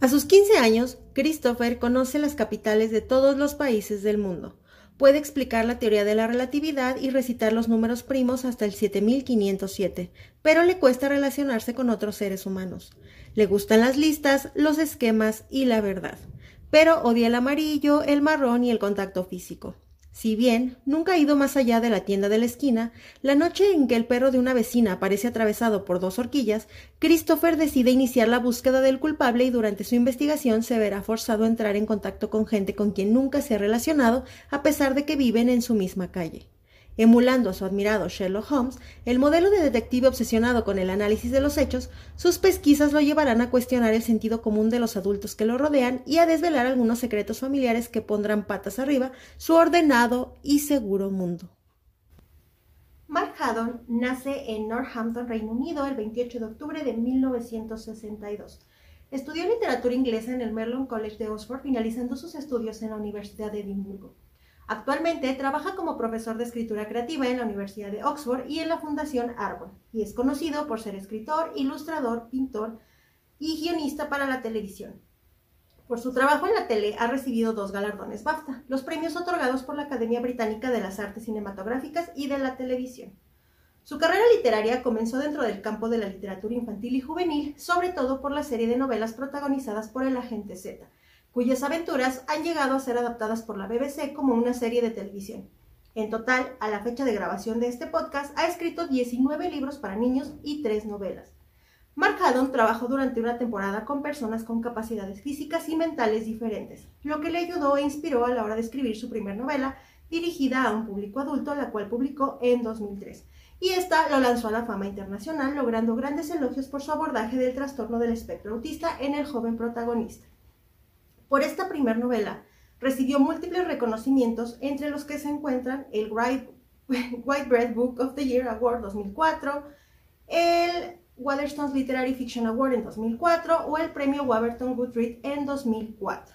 A sus 15 años, Christopher conoce las capitales de todos los países del mundo. Puede explicar la teoría de la relatividad y recitar los números primos hasta el 7507, pero le cuesta relacionarse con otros seres humanos. Le gustan las listas, los esquemas y la verdad, pero odia el amarillo, el marrón y el contacto físico. Si bien nunca ha ido más allá de la tienda de la esquina, la noche en que el perro de una vecina aparece atravesado por dos horquillas, Christopher decide iniciar la búsqueda del culpable y durante su investigación se verá forzado a entrar en contacto con gente con quien nunca se ha relacionado a pesar de que viven en su misma calle. Emulando a su admirado Sherlock Holmes, el modelo de detective obsesionado con el análisis de los hechos, sus pesquisas lo llevarán a cuestionar el sentido común de los adultos que lo rodean y a desvelar algunos secretos familiares que pondrán patas arriba su ordenado y seguro mundo. Mark Haddon nace en Northampton, Reino Unido, el 28 de octubre de 1962. Estudió literatura inglesa en el Merlon College de Oxford, finalizando sus estudios en la Universidad de Edimburgo. Actualmente trabaja como profesor de escritura creativa en la Universidad de Oxford y en la Fundación Arbor, y es conocido por ser escritor, ilustrador, pintor y guionista para la televisión. Por su trabajo en la tele ha recibido dos galardones BAFTA, los premios otorgados por la Academia Británica de las Artes Cinematográficas y de la Televisión. Su carrera literaria comenzó dentro del campo de la literatura infantil y juvenil, sobre todo por la serie de novelas protagonizadas por el agente Z, cuyas aventuras han llegado a ser adaptadas por la BBC como una serie de televisión. En total, a la fecha de grabación de este podcast, ha escrito 19 libros para niños y 3 novelas. Mark Haddon trabajó durante una temporada con personas con capacidades físicas y mentales diferentes, lo que le ayudó e inspiró a la hora de escribir su primera novela, dirigida a un público adulto, la cual publicó en 2003. Y esta lo lanzó a la fama internacional, logrando grandes elogios por su abordaje del trastorno del espectro autista en el joven protagonista. Por esta primera novela recibió múltiples reconocimientos, entre los que se encuentran el White Bread Book of the Year Award 2004, el Waterstones Literary Fiction Award en 2004 o el premio Waverton Goodreads en 2004.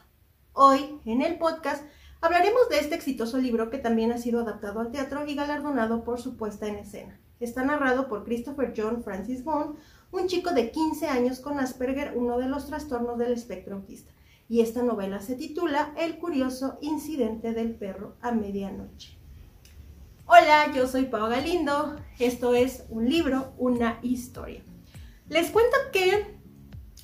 Hoy, en el podcast, hablaremos de este exitoso libro que también ha sido adaptado al teatro y galardonado por su puesta en escena. Está narrado por Christopher John Francis Bond, un chico de 15 años con Asperger, uno de los trastornos del espectro autista y esta novela se titula El curioso incidente del perro a medianoche. Hola, yo soy Pau Galindo, esto es un libro, una historia. Les cuento que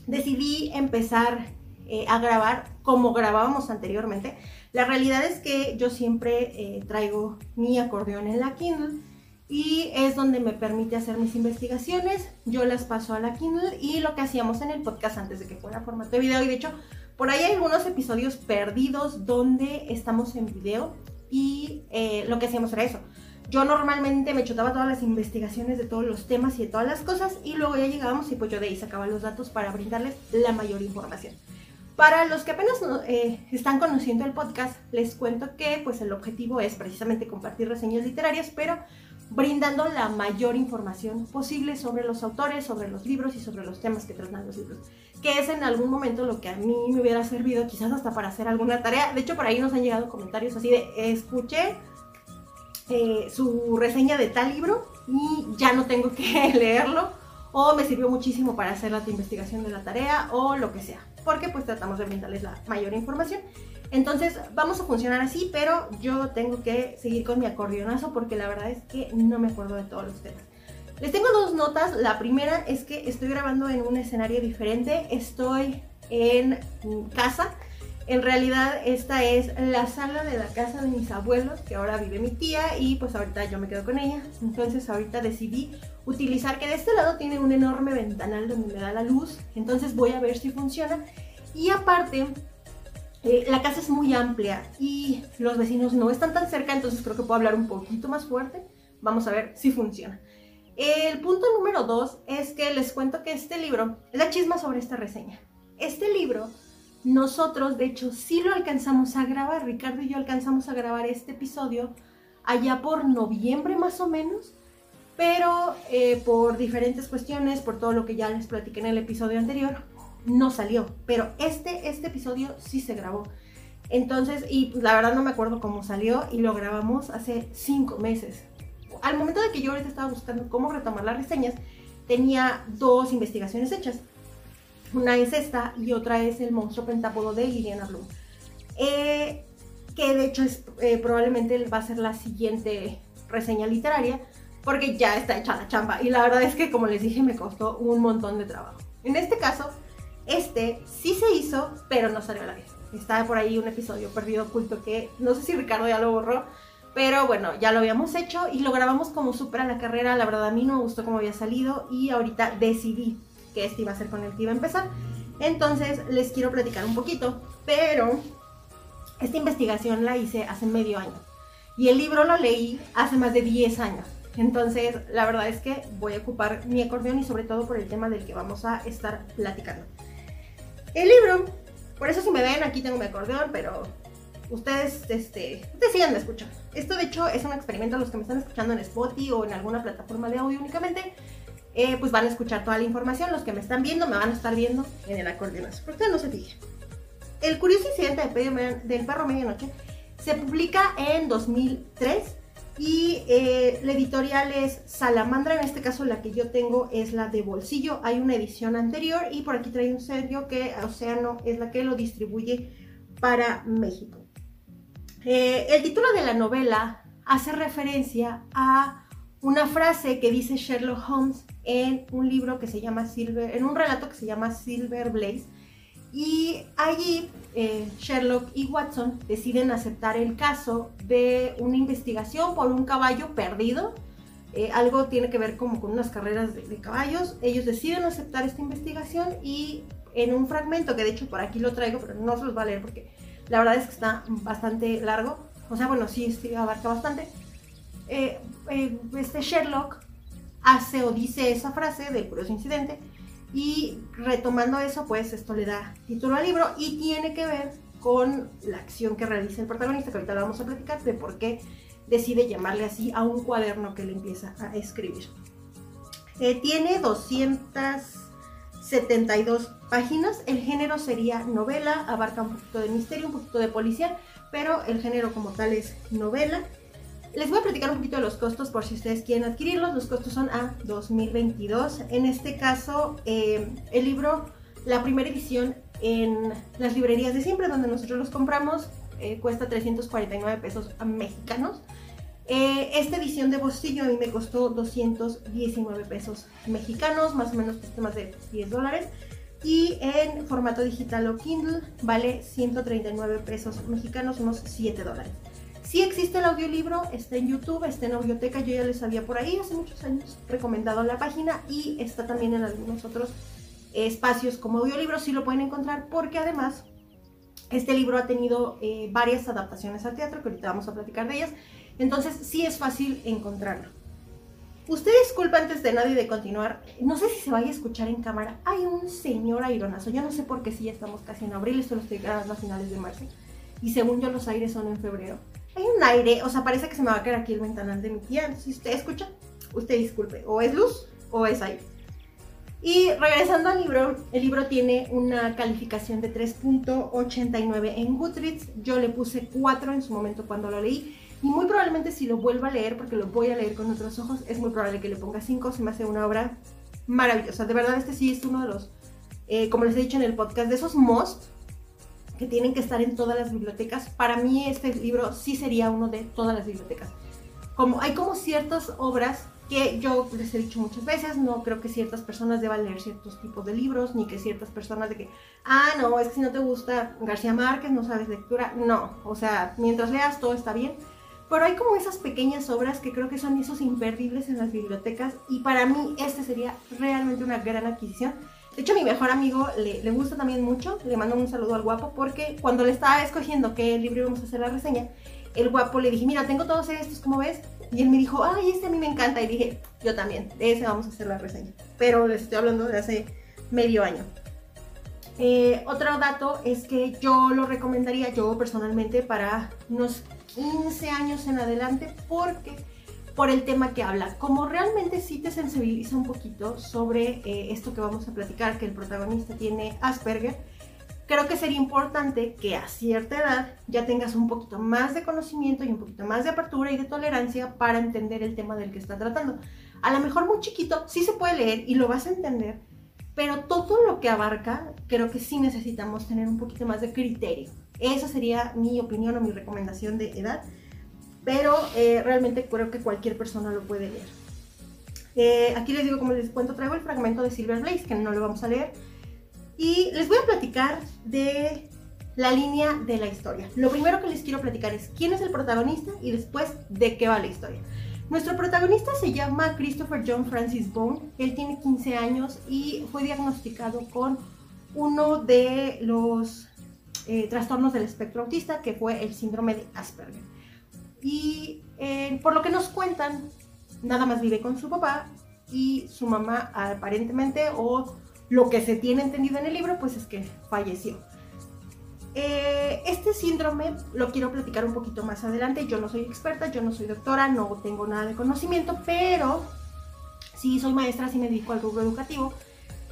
decidí empezar eh, a grabar como grabábamos anteriormente. La realidad es que yo siempre eh, traigo mi acordeón en la Kindle y es donde me permite hacer mis investigaciones. Yo las paso a la Kindle y lo que hacíamos en el podcast antes de que fuera formato de video y de hecho por ahí hay algunos episodios perdidos donde estamos en video y eh, lo que hacíamos era eso. Yo normalmente me chutaba todas las investigaciones de todos los temas y de todas las cosas y luego ya llegábamos y pues yo de ahí sacaba los datos para brindarles la mayor información. Para los que apenas eh, están conociendo el podcast, les cuento que pues el objetivo es precisamente compartir reseñas literarias, pero brindando la mayor información posible sobre los autores, sobre los libros y sobre los temas que tratan los libros, que es en algún momento lo que a mí me hubiera servido quizás hasta para hacer alguna tarea. De hecho, por ahí nos han llegado comentarios así de, escuché eh, su reseña de tal libro y ya no tengo que leerlo, o me sirvió muchísimo para hacer la investigación de la tarea, o lo que sea, porque pues tratamos de brindarles la mayor información. Entonces vamos a funcionar así, pero yo tengo que seguir con mi acordeonazo porque la verdad es que no me acuerdo de todos los temas. Les tengo dos notas. La primera es que estoy grabando en un escenario diferente. Estoy en casa. En realidad esta es la sala de la casa de mis abuelos, que ahora vive mi tía y pues ahorita yo me quedo con ella. Entonces ahorita decidí utilizar que de este lado tiene un enorme ventanal donde me da la luz. Entonces voy a ver si funciona. Y aparte eh, la casa es muy amplia y los vecinos no están tan cerca, entonces creo que puedo hablar un poquito más fuerte. Vamos a ver si funciona. El punto número dos es que les cuento que este libro, la chisma sobre esta reseña. Este libro, nosotros de hecho sí lo alcanzamos a grabar, Ricardo y yo alcanzamos a grabar este episodio allá por noviembre más o menos, pero eh, por diferentes cuestiones, por todo lo que ya les platiqué en el episodio anterior, no salió, pero este, este episodio sí se grabó. Entonces, y pues la verdad no me acuerdo cómo salió y lo grabamos hace cinco meses. Al momento de que yo ahorita estaba buscando cómo retomar las reseñas, tenía dos investigaciones hechas. Una es esta y otra es El monstruo pentápodo de Liliana Bloom. Eh, que de hecho es, eh, probablemente va a ser la siguiente reseña literaria porque ya está hecha la chamba y la verdad es que como les dije me costó un montón de trabajo. En este caso, este sí se hizo, pero no salió a la vez. Está por ahí un episodio perdido oculto que no sé si Ricardo ya lo borró, pero bueno, ya lo habíamos hecho y lo grabamos como súper a la carrera. La verdad a mí no me gustó cómo había salido y ahorita decidí que este iba a ser con el que iba a empezar. Entonces les quiero platicar un poquito, pero esta investigación la hice hace medio año y el libro lo leí hace más de 10 años. Entonces, la verdad es que voy a ocupar mi acordeón y sobre todo por el tema del que vamos a estar platicando. El libro, por eso si me ven aquí tengo mi acordeón, pero ustedes, este, ustedes sigan escuchando. Esto de hecho es un experimento, los que me están escuchando en Spotify o en alguna plataforma de audio únicamente, eh, pues van a escuchar toda la información, los que me están viendo me van a estar viendo en el acordeón, por qué no se fijen. El curioso incidente del perro medianoche se publica en 2003 y eh, la editorial es Salamandra, en este caso la que yo tengo es la de bolsillo. Hay una edición anterior y por aquí trae un sello que Océano es la que lo distribuye para México. Eh, el título de la novela hace referencia a una frase que dice Sherlock Holmes en un libro que se llama Silver, en un relato que se llama Silver Blaze. Y allí eh, Sherlock y Watson deciden aceptar el caso de una investigación por un caballo perdido. Eh, algo tiene que ver como con unas carreras de, caballos. Ellos deciden aceptar esta investigación y en un fragmento, que de hecho por aquí lo traigo, pero no se los va a leer porque la verdad es que está bastante largo. O sea, bueno, sí, abarca bastante. Eh, este Sherlock hace o dice esa frase del curioso incidente y retomando eso, pues esto le da título al libro y tiene que ver con la acción que realiza el protagonista, que ahorita la vamos a platicar, de por qué decide llamarle así a un cuaderno que le empieza a escribir. Eh, tiene 272 páginas, el género sería novela, abarca un poquito de misterio, un poquito de policía, pero el género como tal es novela. Les voy a platicar un poquito de los costos por si ustedes quieren adquirirlos. Los costos son a 2022. En este caso, eh, el libro, la primera edición en las librerías de siempre, donde nosotros los compramos, eh, cuesta 349 pesos mexicanos. Eh, esta edición de bolsillo a mí me costó 219 pesos mexicanos, más o menos más de 10 dólares. Y en formato digital o Kindle vale 139 pesos mexicanos, unos 7 dólares. Sí existe el audiolibro, está en YouTube, está en Audioteca, yo ya les había por ahí hace muchos años recomendado la página y está también en algunos otros espacios como audiolibro, sí lo pueden encontrar porque además este libro ha tenido eh, varias adaptaciones al teatro que ahorita vamos a platicar de ellas, entonces sí es fácil encontrarlo. Usted disculpa antes de nadie de continuar, no sé si se vaya a escuchar en cámara, hay un señor aironazo, yo no sé por qué si ya estamos casi en abril, esto lo estoy grabando a finales de marzo y según yo los aires son en febrero hay un aire, o sea, parece que se me va a caer aquí el ventanal de mi tía. Si usted escucha, usted disculpe, o es luz o es aire. Y regresando al libro, el libro tiene una calificación de 3.89 en Goodreads. Yo le puse 4 en su momento cuando lo leí. Y muy probablemente si lo vuelvo a leer, porque lo voy a leer con otros ojos, es muy probable que le ponga 5. Se me hace una obra maravillosa. De verdad, este sí es uno de los, eh, como les he dicho en el podcast, de esos most que tienen que estar en todas las bibliotecas. Para mí este libro sí sería uno de todas las bibliotecas. Como, hay como ciertas obras que yo les he dicho muchas veces, no creo que ciertas personas deban leer ciertos tipos de libros, ni que ciertas personas de que, ah, no, es que si no te gusta García Márquez, no sabes lectura. No, o sea, mientras leas todo está bien. Pero hay como esas pequeñas obras que creo que son esos imperdibles en las bibliotecas y para mí este sería realmente una gran adquisición de hecho, mi mejor amigo le, gusta también mucho, le mando un saludo al guapo, porque cuando le estaba escogiendo qué libro íbamos a hacer la reseña, el guapo le dije, mira, tengo todos estos, ¿cómo ves? Y él me dijo, ay, este a mí me encanta. Y dije, yo también, de ese vamos a hacer la reseña. Pero les estoy hablando de hace medio año. Eh, otro dato es que yo lo recomendaría yo personalmente para unos 15 años en adelante porque por el tema que habla. Como realmente sí te sensibiliza un poquito sobre eh, esto que vamos a platicar, que el protagonista tiene Asperger, creo que sería importante que a cierta edad ya tengas un poquito más de conocimiento y un poquito más de apertura y de tolerancia para entender el tema del que está tratando. A lo mejor muy chiquito sí se puede leer y lo vas a entender, pero todo lo que abarca, creo que sí necesitamos tener un poquito más de criterio. Esa sería mi opinión o mi recomendación de edad, pero eh, realmente creo que cualquier persona lo puede leer. Eh, aquí les digo, como les cuento, traigo el fragmento de Silver Blaze, que no lo vamos a leer, y les voy a platicar de la línea de la historia. Lo primero que les quiero platicar es quién es el protagonista y después de qué va la historia. Nuestro protagonista se llama Christopher John Francis Bone. Él tiene 15 años y fue diagnosticado con uno de los eh, trastornos del espectro autista, que fue el síndrome de Asperger. Y eh, por lo que nos cuentan, nada más vive con su papá y su mamá aparentemente, o lo que se tiene entendido en el libro, pues es que falleció. Eh, este síndrome lo quiero platicar un poquito más adelante. Yo no soy experta, yo no soy doctora, no tengo nada de conocimiento, pero sí soy maestra, sí me dedico al rubro educativo.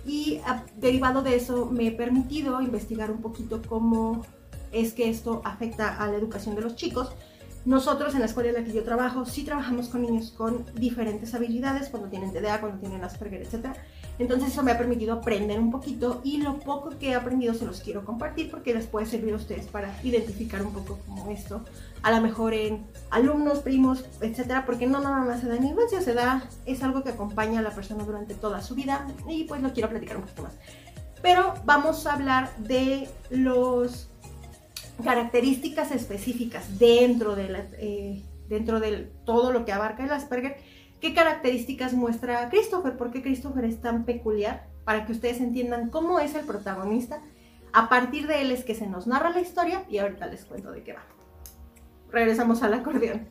Y ah, derivado de eso me he permitido investigar un poquito cómo es que esto afecta a la educación de los chicos nosotros en la escuela en la que yo trabajo sí trabajamos con niños con diferentes habilidades, cuando tienen TDA, cuando tienen Asperger, etc. Entonces eso me ha permitido aprender un poquito y lo poco que he aprendido se los quiero compartir porque les puede servir a ustedes para identificar un poco como esto, a lo mejor en alumnos, primos, etcétera, porque no nada más se da en infancia, se da, es algo que acompaña a la persona durante toda su vida y pues lo quiero platicar un poquito más. Pero vamos a hablar de los características específicas dentro de, eh, dentro de todo lo que abarca el Asperger, ¿qué características muestra Christopher? ¿Por qué Christopher es tan peculiar? Para que ustedes entiendan cómo es el protagonista. A partir de él es que se nos narra la historia y ahorita les cuento de qué va. Regresamos al acordeón.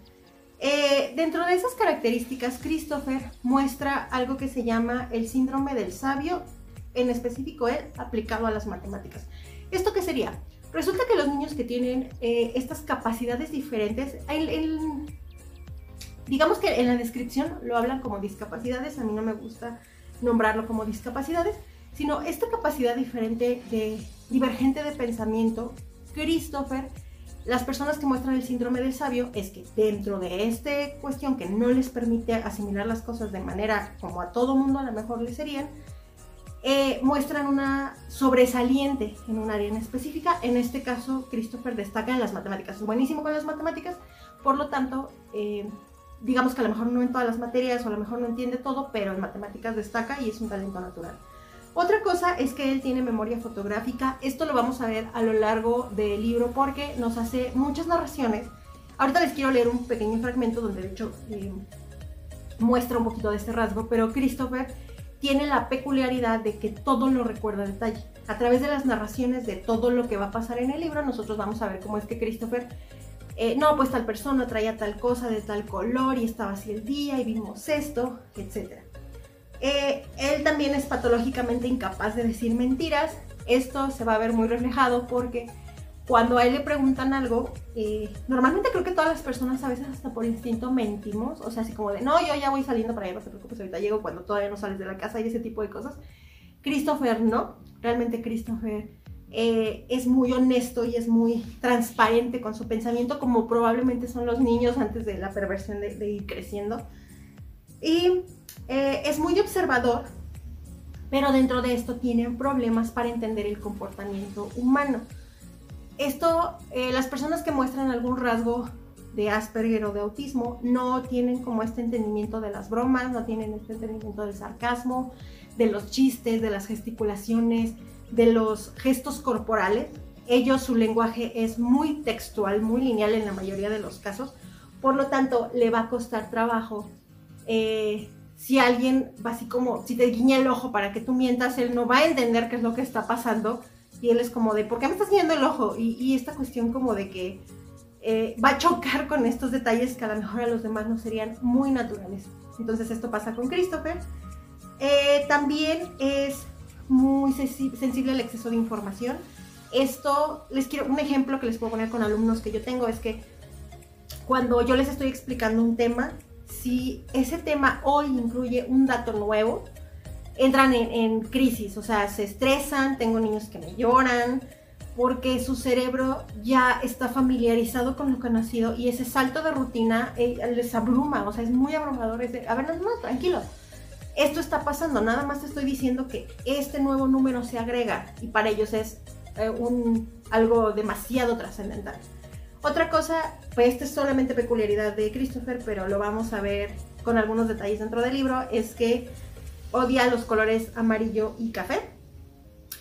Eh, dentro de esas características, Christopher muestra algo que se llama el síndrome del sabio, en específico él aplicado a las matemáticas. ¿Esto qué sería? Resulta que los niños que tienen eh, estas capacidades diferentes, digamos que en la descripción lo hablan como discapacidades, a mí no me gusta nombrarlo como discapacidades, sino esta capacidad diferente de divergente de pensamiento, Christopher, las personas que muestran el síndrome del sabio es que dentro de esta cuestión que no les permite asimilar las cosas de manera como a todo mundo a lo mejor le serían, eh, muestran una sobresaliente en un área en específica. En este caso, Christopher destaca en las matemáticas. Es buenísimo con las matemáticas, por lo tanto, eh, digamos que a lo mejor no en todas las materias o a lo mejor no entiende todo, pero en matemáticas destaca y es un talento natural. Otra cosa es que él tiene memoria fotográfica. Esto lo vamos a ver a lo largo del libro porque nos hace muchas narraciones. Ahorita les quiero leer un pequeño fragmento donde de hecho eh, muestra un poquito de este rasgo, pero Christopher tiene la peculiaridad de que todo lo recuerda a detalle. A través de las narraciones de todo lo que va a pasar en el libro, nosotros vamos a ver cómo es que Christopher, eh, no, pues tal persona traía tal cosa de tal color y estaba así el día y vimos esto, etc. Eh, él también es patológicamente incapaz de decir mentiras. Esto se va a ver muy reflejado porque cuando a él le preguntan algo, eh, normalmente creo que todas las personas a veces hasta por instinto mentimos, o sea, así como de, no, yo ya voy saliendo para allá, no te preocupes, ahorita llego cuando todavía no sales de la casa y ese tipo de cosas. Christopher no, realmente Christopher eh, es muy honesto y es muy transparente con su pensamiento, como probablemente son los niños antes de la perversión de, ir creciendo. Y eh, es muy observador, pero dentro de esto tienen problemas para entender el comportamiento humano. Esto, eh, las personas que muestran algún rasgo de Asperger o de autismo no tienen como este entendimiento de las bromas, no tienen este entendimiento del sarcasmo, de los chistes, de las gesticulaciones, de los gestos corporales. Ellos, su lenguaje es muy textual, muy lineal en la mayoría de los casos. Por lo tanto, le va a costar trabajo. Eh, si alguien va así como, si te guiña el ojo para que tú mientas, él no va a entender qué es lo que está pasando y él es como de, ¿por qué me estás guiando el ojo? Y, esta cuestión como de que eh, va a chocar con estos detalles que a lo mejor a los demás no serían muy naturales. Entonces esto pasa con Christopher. Eh, también es muy sensible al exceso de información. Esto, les quiero, un ejemplo que les puedo poner con alumnos que yo tengo es que cuando yo les estoy explicando un tema, si ese tema hoy incluye un dato nuevo, entran en, crisis, o sea, se estresan, tengo niños que me lloran, porque su cerebro ya está familiarizado con lo nacido y ese salto de rutina eh, les abruma, o sea, es muy abrumador. Es de, a ver, no, no, tranquilo. esto está pasando, nada más te estoy diciendo que este nuevo número se agrega y para ellos es eh, un, algo demasiado trascendental. Otra cosa, pues esta es solamente peculiaridad de Christopher, pero lo vamos a ver con algunos detalles dentro del libro, es que odia los colores amarillo y café.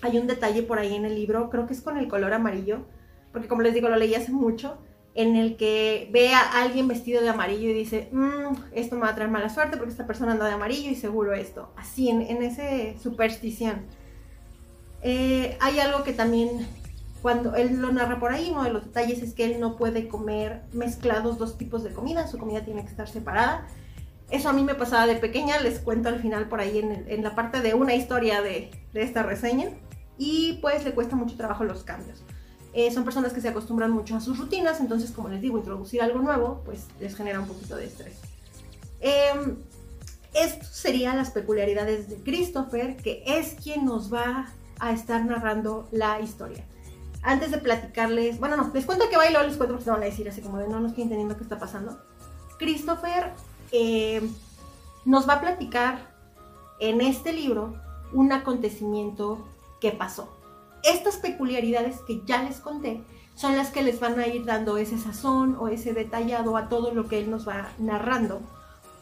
Hay un detalle por ahí en el libro, creo que es con el color amarillo, porque como les digo, lo leí hace mucho, en el que ve a alguien vestido de amarillo y dice, mm, esto me va a traer mala suerte porque esta persona anda de amarillo y seguro esto. Así, en, en ese superstición. Eh, hay algo que también, cuando él lo narra por ahí, uno de los detalles es que él no puede comer mezclados dos tipos de comida, su comida tiene que estar separada. Eso a mí me pasaba de pequeña, les cuento al final por ahí en, la parte de una historia de, esta reseña. Y pues le cuesta mucho trabajo los cambios. Eh, son personas que se acostumbran mucho a sus rutinas, entonces como les digo, introducir algo nuevo pues les genera un poquito de estrés. Eh, esto serían las peculiaridades de Christopher, que es quien nos va a estar narrando la historia. Antes de platicarles, bueno, no, les cuento que luego les cuento porque se van a decir así como de no, no estoy entendiendo qué está pasando. Christopher nos va a platicar en este libro un acontecimiento que pasó estas peculiaridades que ya les conté son las que les van a ir dando ese sazón o ese detallado a todo lo que él nos va narrando,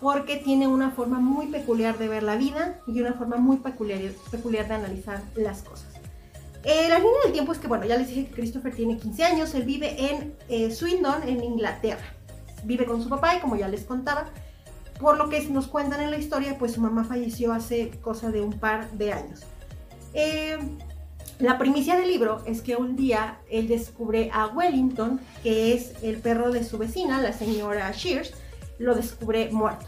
porque tiene una forma muy peculiar de ver la vida y una forma muy peculiar, peculiar de analizar las cosas. Eh, la línea del tiempo es que, bueno, ya les dije que Christopher tiene 15 años, él vive en eh, Swindon, en Inglaterra. Vive con su papá y como ya les contaba, por lo que nos cuentan en la historia, pues su mamá falleció hace cosa de un par de años. Eh, la primicia del libro es que un día él descubre a Wellington, que es el perro de su vecina, la señora Shears, lo descubre muerto.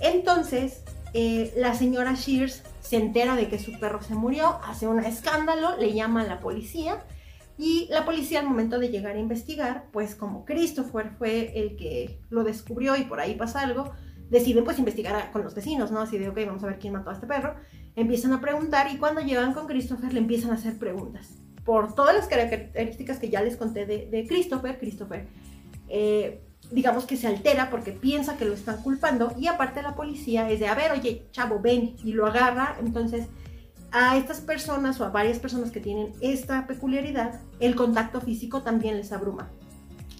Entonces, eh, la señora Shears se entera de que su perro se murió, hace un escándalo, le llama a la policía y la policía al momento de llegar a investigar, pues como Christopher fue el que lo descubrió y por ahí pasa algo, deciden pues investigar con los vecinos, ¿no? Así de, ok, vamos a ver quién mató a este perro empiezan a preguntar y cuando llegan con Christopher le empiezan a hacer preguntas. Por todas las características que ya les conté de, Christopher, Christopher, eh, digamos que se altera porque piensa que lo están culpando y aparte la policía es de, a ver, oye, chavo, ven y lo agarra. Entonces, a estas personas o a varias personas que tienen esta peculiaridad, el contacto físico también les abruma.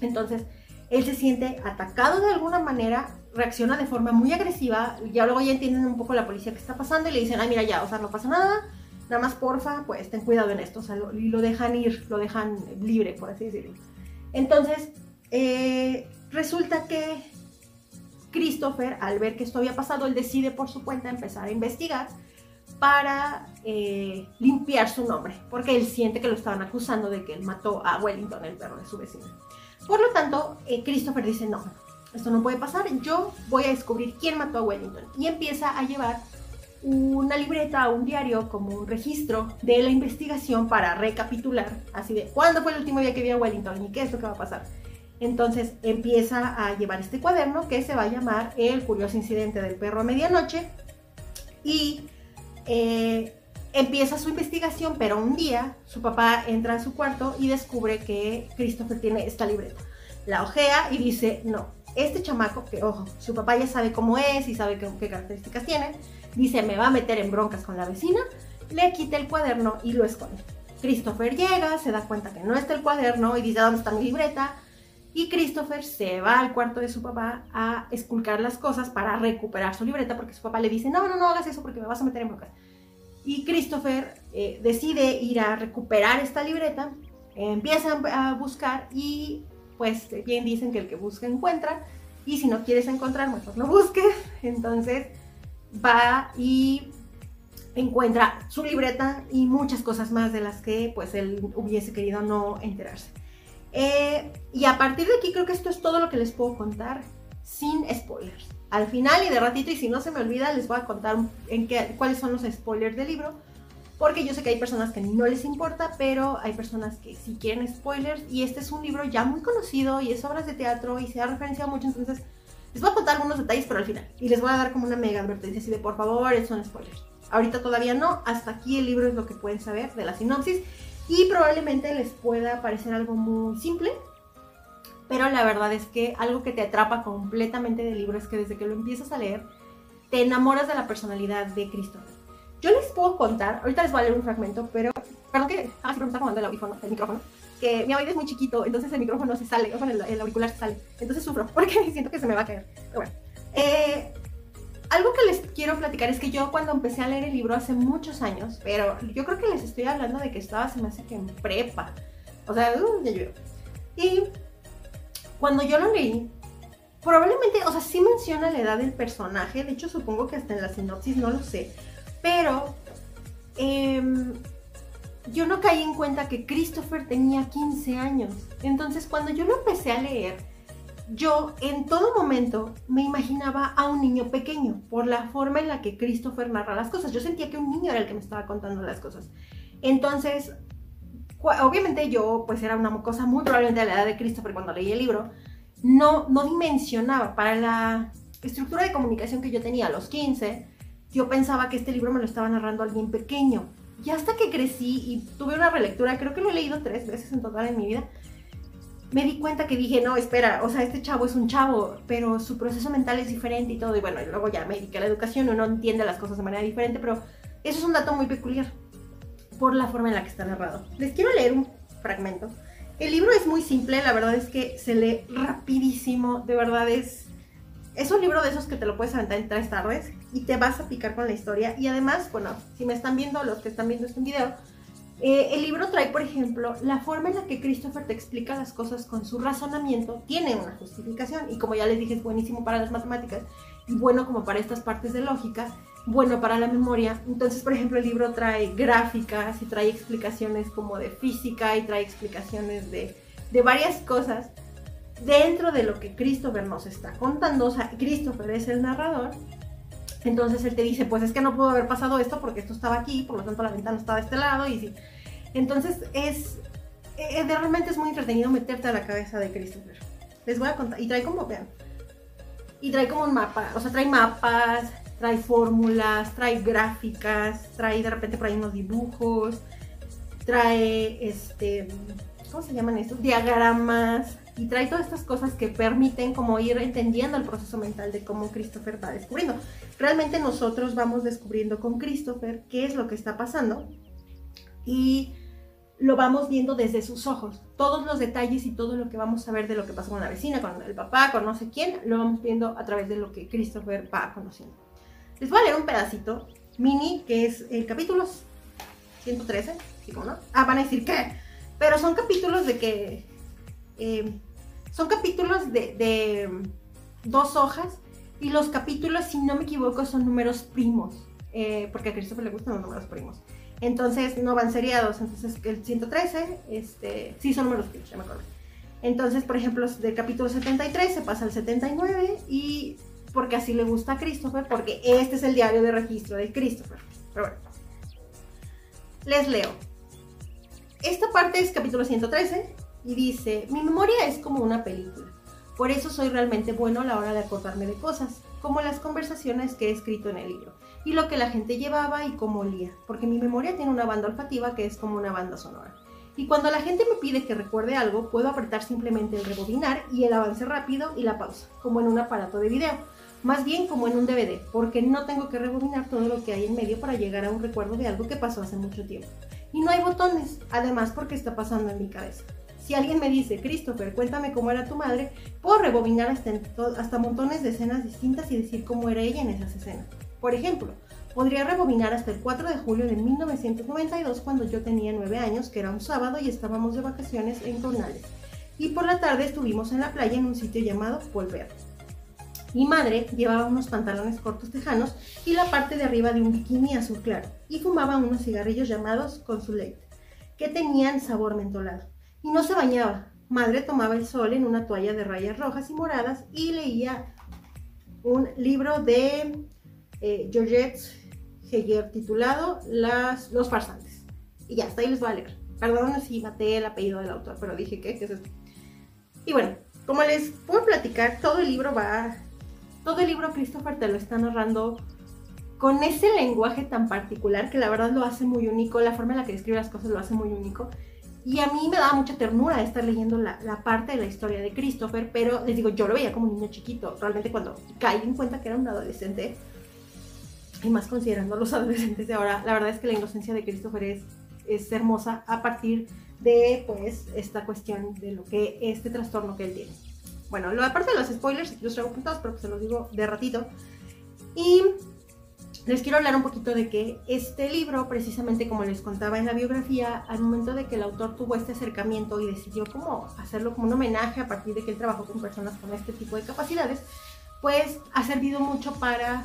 Entonces, él se siente atacado de alguna manera, reacciona de forma muy agresiva, ya luego ya entienden un poco la policía que está pasando y le dicen, ay mira ya, o sea, no pasa nada, nada más porfa, pues ten cuidado en esto, o sea, y lo dejan ir, lo dejan libre, por así decirlo. Entonces, eh, resulta que Christopher, al ver que esto había pasado, él decide por su cuenta empezar a investigar para eh, limpiar su nombre, porque él siente que lo estaban acusando de que él mató a Wellington, el perro de su vecino. Por lo tanto, eh, Christopher dice, no, esto no puede pasar, yo voy a descubrir quién mató a Wellington. Y empieza a llevar una libreta un diario como un registro de la investigación para recapitular, así de cuándo fue el último día que vi a Wellington y qué es lo que va a pasar. Entonces empieza a llevar este cuaderno que se va a llamar El curioso incidente del perro a medianoche y eh, empieza su investigación, pero un día su papá entra a su cuarto y descubre que Christopher tiene esta libreta. La ojea y dice, no, este chamaco, que ojo, su papá ya sabe cómo es y sabe qué, características tiene, dice, me va a meter en broncas con la vecina, le quita el cuaderno y lo esconde. Christopher llega, se da cuenta que no está el cuaderno y dice, ¿dónde está mi libreta? Y Christopher se va al cuarto de su papá a esculcar las cosas para recuperar su libreta porque su papá le dice, no, no, no hagas eso porque me vas a meter en broncas. Y Christopher eh, decide ir a recuperar esta libreta, empieza a buscar y pues bien dicen que el que busca encuentra y si no quieres encontrar, mejor no busques. Entonces va y encuentra su libreta y muchas cosas más de las que pues él hubiese querido no enterarse. Eh, y a partir de aquí creo que esto es todo lo que les puedo contar sin spoilers. Al final y de ratito, y si no se me olvida, les voy a contar en qué, cuáles son los spoilers del libro. Porque yo sé que hay personas que no les importa, pero hay personas que sí quieren spoilers. Y este es un libro ya muy conocido y es obras de teatro y se ha referenciado mucho. Entonces, les voy a contar algunos detalles, pero al final. Y les voy a dar como una mega advertencia así de por favor, son spoilers. Ahorita todavía no, hasta aquí el libro es lo que pueden saber de la sinopsis. Y probablemente les pueda parecer algo muy simple, pero la verdad es que algo que te atrapa completamente del libro es que desde que lo empiezas a leer, te enamoras de la personalidad de Christopher. Yo les puedo contar, ahorita les voy a leer un fragmento, pero, perdón que, ah, siempre me está acomodando el audífono, el micrófono, que mi oído es muy chiquito, entonces el micrófono se sale, o sea, el, auricular se sale, entonces sufro, porque siento que se me va a caer. Pero bueno, eh, algo que les quiero platicar es que yo cuando empecé a leer el libro hace muchos años, pero yo creo que les estoy hablando de que estaba, se me hace que en prepa. O sea, uh, ya yo. Y cuando yo lo leí, probablemente, o sea, sí menciona la edad del personaje, de hecho supongo que hasta en la sinopsis no lo sé, pero em, yo no caí en cuenta que Christopher tenía 15 años. Entonces cuando yo lo empecé a leer, yo en todo momento me imaginaba a un niño pequeño por la forma en la que Christopher narra las cosas. Yo sentía que un niño era el que me estaba contando las cosas. Entonces, obviamente yo pues era una cosa muy probablemente a la edad de Christopher cuando leí el libro. No, no dimensionaba para la estructura de comunicación que yo tenía a los 15. Yo pensaba que este libro me lo estaba narrando alguien pequeño. Y hasta que crecí y tuve una relectura, creo que lo he leído tres veces en total en mi vida, me di cuenta que dije, no, espera, o sea, este chavo es un chavo, pero su proceso mental es diferente y todo. Y bueno, y luego ya me dediqué a la educación, uno entiende las cosas de manera diferente, pero eso es un dato muy peculiar por la forma en la que está narrado. Les quiero leer un fragmento. El libro es muy simple, la verdad es que se lee rapidísimo, de verdad es... Es un libro de esos que te lo puedes aventar en tres tardes y te vas a picar con la historia. Y además, bueno, si me están viendo, los que están viendo este video, eh, el libro trae, por ejemplo, la forma en la que Christopher te explica las cosas con su razonamiento tiene una justificación y como ya les dije es buenísimo para las matemáticas y bueno como para estas partes de lógica, bueno para la memoria. Entonces, por ejemplo, el libro trae gráficas y trae explicaciones como de física y trae explicaciones de, de varias cosas dentro de lo que Christopher nos está contando. O sea, Christopher es el narrador entonces él te dice, pues es que no pudo haber pasado esto porque esto estaba aquí, por lo tanto la ventana estaba de este lado y sí. Entonces es, es, realmente es muy entretenido meterte a la cabeza de Christopher. Les voy a contar, y trae como, vean, y trae como un mapa, o sea, trae mapas, trae fórmulas, trae gráficas, trae de repente por ahí unos dibujos, trae, este, ¿cómo se llaman estos? Diagramas, y trae todas estas cosas que permiten como ir entendiendo el proceso mental de cómo Christopher va descubriendo. Realmente nosotros vamos descubriendo con Christopher qué es lo que está pasando y lo vamos viendo desde sus ojos. Todos los detalles y todo lo que vamos a ver de lo que pasó con la vecina, con el papá, con no sé quién, lo vamos viendo a través de lo que Christopher va conociendo. Les voy a leer un pedacito mini que es el capítulo 113, ¿sí, no? Ah, van a decir ¿qué? Pero son capítulos de que eh, son capítulos de, dos hojas y los capítulos, si no me equivoco, son números primos, eh, porque a Christopher le gustan los números primos. Entonces no van seriados, entonces el 113, este, sí son números primos, ya me acuerdo. Entonces, por ejemplo, del capítulo 73 se pasa al 79 y porque así le gusta a Christopher, porque este es el diario de registro de Christopher. Pero bueno, les leo. Esta parte es capítulo 113 y dice, mi memoria es como una película. Por eso soy realmente bueno a la hora de acordarme de cosas, como las conversaciones que he escrito en el libro, y lo que la gente llevaba y cómo olía, porque mi memoria tiene una banda olfativa que es como una banda sonora. Y cuando la gente me pide que recuerde algo, puedo apretar simplemente el rebobinar y el avance rápido y la pausa, como en un aparato de video, más bien como en un DVD, porque no tengo que rebobinar todo lo que hay en medio para llegar a un recuerdo de algo que pasó hace mucho tiempo. Y no hay botones, además porque está pasando en mi cabeza. Si alguien me dice, Christopher, cuéntame cómo era tu madre, puedo rebobinar hasta, hasta montones de escenas distintas y decir cómo era ella en esas escenas. Por ejemplo, podría rebobinar hasta el 4 de julio de 1992 cuando yo tenía 9 años, que era un sábado y estábamos de vacaciones en Cornales. Y por la tarde estuvimos en la playa en un sitio llamado Volver. Mi madre llevaba unos pantalones cortos tejanos y la parte de arriba de un bikini azul claro y fumaba unos cigarrillos llamados Consulate, que tenían sabor mentolado y no se bañaba. Madre tomaba el sol en una toalla de rayas rojas y moradas y leía un libro de eh, Georgette Heger titulado Las, Los farsantes. Y ya, hasta ahí les voy a leer. Perdón si maté el apellido del autor, pero dije que, ¿qué es esto? Y bueno, como les puedo platicar, todo el libro va, todo el libro Christopher te lo está narrando con ese lenguaje tan particular que la verdad lo hace muy único, la forma en la que describe las cosas lo hace muy único. Y a mí me daba mucha ternura estar leyendo la, parte de la historia de Christopher, pero les digo, yo lo veía como un niño chiquito. Realmente cuando caí en cuenta que era un adolescente, y más considerando los adolescentes de ahora, la verdad es que la inocencia de Christopher es, es hermosa a partir de pues esta cuestión de lo que este trastorno que él tiene. Bueno, aparte de los spoilers, los traigo apuntados, pero pues se los digo de ratito. Y les quiero hablar un poquito de que este libro, precisamente como les contaba en la biografía, al momento de que el autor tuvo este acercamiento y decidió como hacerlo como un homenaje a partir de que él trabajó con personas con este tipo de capacidades, pues ha servido mucho para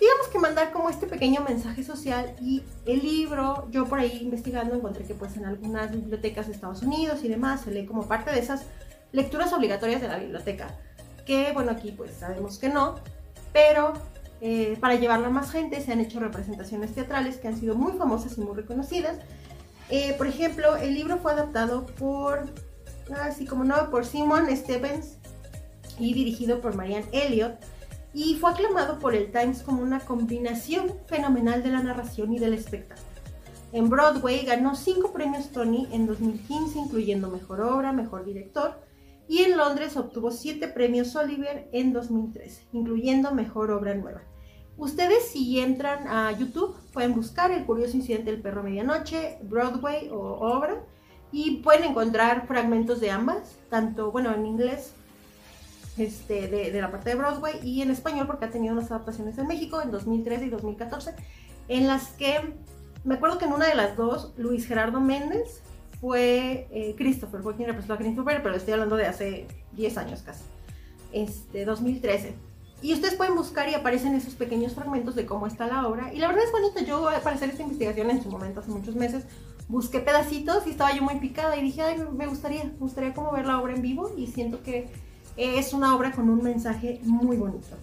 digamos que mandar como este pequeño mensaje social. Y el libro, yo por ahí investigando encontré que pues en algunas bibliotecas de Estados Unidos y demás se lee como parte de esas lecturas obligatorias de la biblioteca, que bueno aquí pues sabemos que no, pero eh, para llevarlo a más gente se han hecho representaciones teatrales que han sido muy famosas y muy reconocidas. Eh, por ejemplo, el libro fue adaptado por, así como no, por Simon Stevens y dirigido por Marianne Elliott y fue aclamado por el Times como una combinación fenomenal de la narración y del espectáculo. En Broadway ganó cinco premios Tony en 2015, incluyendo Mejor Obra, Mejor Director, y en Londres obtuvo siete premios Oliver en 2013, incluyendo Mejor Obra Nueva. Ustedes si entran a YouTube pueden buscar El curioso incidente del perro medianoche, Broadway o obra, y pueden encontrar fragmentos de ambas, tanto, bueno, en inglés este, de, la parte de Broadway y en español porque ha tenido unas adaptaciones en México en 2013 y 2014 en las que me acuerdo que en una de las dos Luis Gerardo Méndez fue eh, Christopher, fue quien representó a Christopher, pero estoy hablando de hace 10 años casi, este, 2013. Y ustedes pueden buscar y aparecen esos pequeños fragmentos de cómo está la obra. Y la verdad es bonito, yo para hacer esta investigación en su momento, hace muchos meses, busqué pedacitos y estaba yo muy picada y dije, ay, me gustaría, me gustaría como ver la obra en vivo y siento que es una obra con un mensaje muy bonito.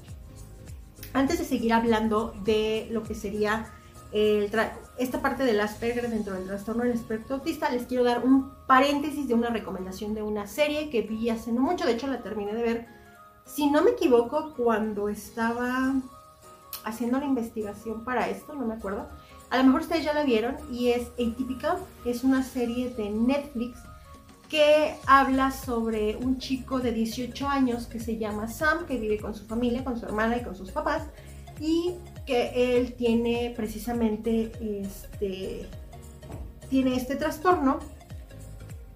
Antes de seguir hablando de lo que sería esta parte del Asperger dentro del trastorno del espectro autista, les quiero dar un paréntesis de una recomendación de una serie que vi hace no mucho, de hecho la terminé de ver, si no me equivoco, cuando estaba haciendo la investigación para esto, no me acuerdo. A lo mejor ustedes ya la vieron y es Atypical, es una serie de Netflix que habla sobre un chico de 18 años que se llama Sam, que vive con su familia, con su hermana y con sus papás, y que él tiene precisamente este, tiene este trastorno.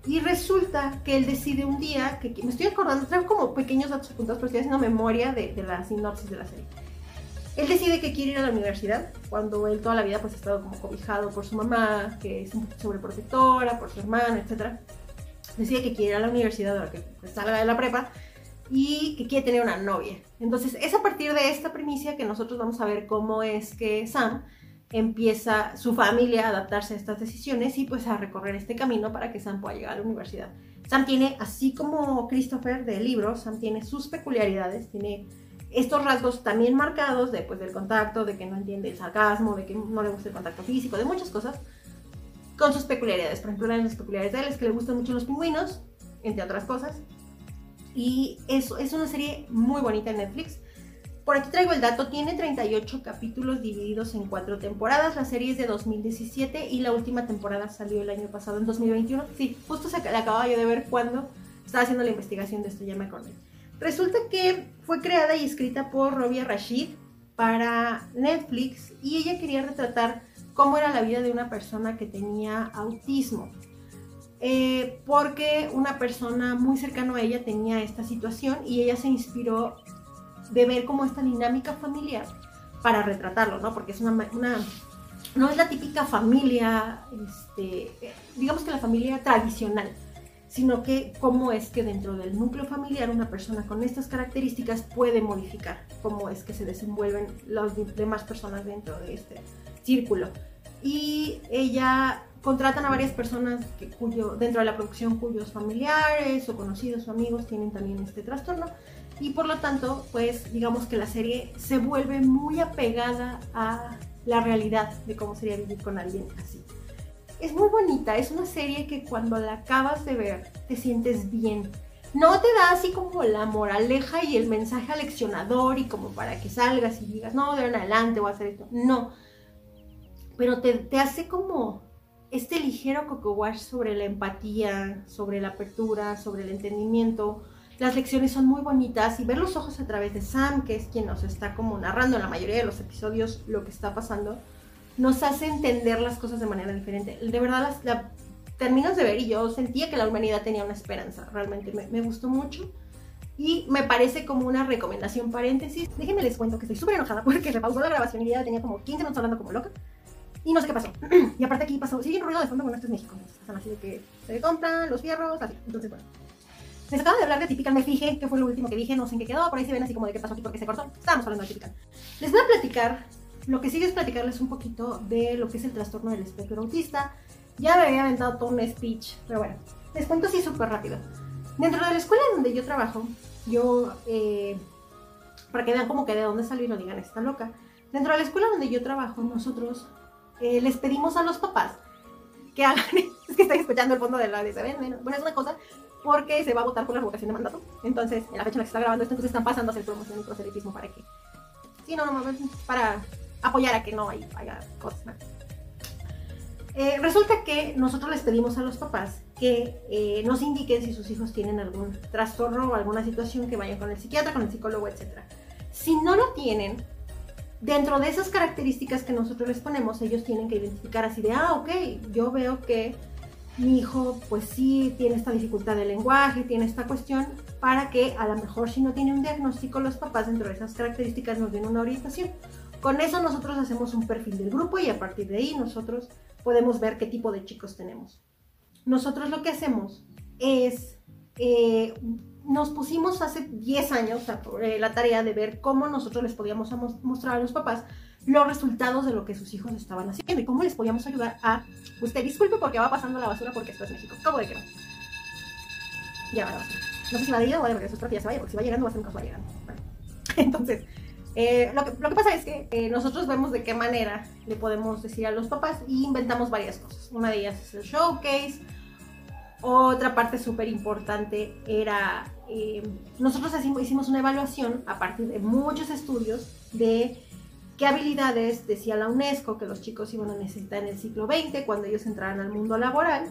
Y resulta que él decide un día, que, me estoy acordando, traigo como pequeños datos apuntados, pero estoy haciendo memoria de, de la sinopsis de la serie. Él decide que quiere ir a la universidad, cuando él toda la vida pues ha estado como cobijado por su mamá, que es un sobreprotectora, por su hermano, etc decide que quiere ir a la universidad ahora que salga de la prepa y que quiere tener una novia. Entonces es a partir de esta primicia que nosotros vamos a ver cómo es que Sam empieza su familia a adaptarse a estas decisiones y pues a recorrer este camino para que Sam pueda llegar a la universidad. Sam tiene, así como Christopher del libro, Sam tiene sus peculiaridades, tiene estos rasgos también marcados de, pues, del contacto, de que no entiende el sarcasmo, de que no le gusta el contacto físico, de muchas cosas, con sus peculiaridades. Por ejemplo, una de las peculiaridades de él es que le gustan mucho los pingüinos, entre otras cosas. Y eso es una serie muy bonita en Netflix. Por aquí traigo el dato, tiene 38 capítulos divididos en cuatro temporadas. La serie es de 2017 y la última temporada salió el año pasado, en 2021. Sí, justo se, le acababa yo de ver cuando estaba haciendo la investigación de esto, ya me acordé. Resulta que fue creada y escrita por Robia Rashid para Netflix y ella quería retratar cómo era la vida de una persona que tenía autismo. Eh, porque una persona muy cercana a ella tenía esta situación y ella se inspiró de ver cómo esta dinámica familiar para retratarlo, ¿no? Porque es una, no es la típica familia, este, digamos que la familia tradicional, sino que cómo es que dentro del núcleo familiar una persona con estas características puede modificar cómo es que se desenvuelven las demás personas dentro de este círculo y ella contratan a varias personas cuyo, dentro de la producción cuyos familiares o conocidos o amigos tienen también este trastorno y por lo tanto pues digamos que la serie se vuelve muy apegada a la realidad de cómo sería vivir con alguien así. Es muy bonita, es una serie que cuando la acabas de ver te sientes bien. No te da así como la moraleja y el mensaje aleccionador y como para que salgas y digas, no, de ahora adelante voy a hacer esto. No, pero te, hace como este ligero coco wash sobre la empatía, sobre la apertura, sobre el entendimiento, Las lecciones son muy bonitas y ver los ojos a través de Sam, que es quien nos está como narrando en la mayoría de los episodios lo que está pasando, nos hace entender las cosas de manera diferente. De verdad, las, la, terminas de ver y yo sentía que la humanidad tenía una esperanza. Realmente me, gustó mucho. Y me parece como una recomendación paréntesis. Déjenme les cuento que estoy súper enojada porque se pausó la grabación y ya tenía como 15 minutos hablando como loca. Y no sé qué pasó. y aparte aquí pasó, sigue un ruido de fondo, bueno, esto es México. Están así de que se compran los fierros, así. Entonces, bueno. Les acabo de hablar de Typical, me fijé que fue lo último que dije, no sé en qué quedó, por ahí se ven así como de qué pasó aquí, porque se cortó. Estábamos hablando de Typical. Les voy a platicar, lo que sigue es platicarles un poquito de lo que es el trastorno del espectro autista. Ya me había aventado todo un speech, pero bueno, les cuento así súper rápido. Dentro de la escuela donde yo trabajo, yo, eh, para que vean como que de dónde salió y no digan, está loca. Dentro de la escuela donde yo trabajo, nosotros eh, les pedimos a los papás que hagan, es que estoy escuchando el fondo de la ven, bueno, es una cosa, porque se va a votar por la revocación de mandato. Entonces, en la fecha en la que se está grabando esto, entonces están pasando a hacer promoción y proselitismo para que, sí, no, no, para apoyar a que no haya cosas. Eh, resulta que nosotros les pedimos a los papás que eh, nos indiquen si sus hijos tienen algún trastorno o alguna situación que vayan con el psiquiatra, con el psicólogo, etc. Si no lo tienen, dentro de esas características que nosotros les ponemos, ellos tienen que identificar así de, ah, ok, yo veo que mi hijo pues sí tiene esta dificultad de lenguaje, tiene esta cuestión, para que a lo mejor si no tiene un diagnóstico, los papás dentro de esas características nos den una orientación. Con eso nosotros hacemos un perfil del grupo y a partir de ahí nosotros podemos ver qué tipo de chicos tenemos. Nosotros lo que hacemos es, eh, nos pusimos hace 10 años eh, la tarea de ver cómo nosotros les podíamos mostrar a los papás los resultados de lo que sus hijos estaban haciendo y cómo les podíamos ayudar a... Usted disculpe porque va pasando la basura porque esto es México. ¿Cómo de que no? Ya va la basura. No sé si va a ir o va a regresar, espero que ya se vaya porque si va llegando va a ser un caso va llegando. Bueno. Entonces, eh, lo, que, lo, que, pasa es que eh, nosotros vemos de qué manera le podemos decir a los papás y inventamos varias cosas. Una de ellas es el showcase. Otra parte súper importante era, eh, nosotros hicimos una evaluación a partir de muchos estudios de qué habilidades decía la UNESCO que los chicos iban a necesitar en el siglo XX cuando ellos entraran al mundo laboral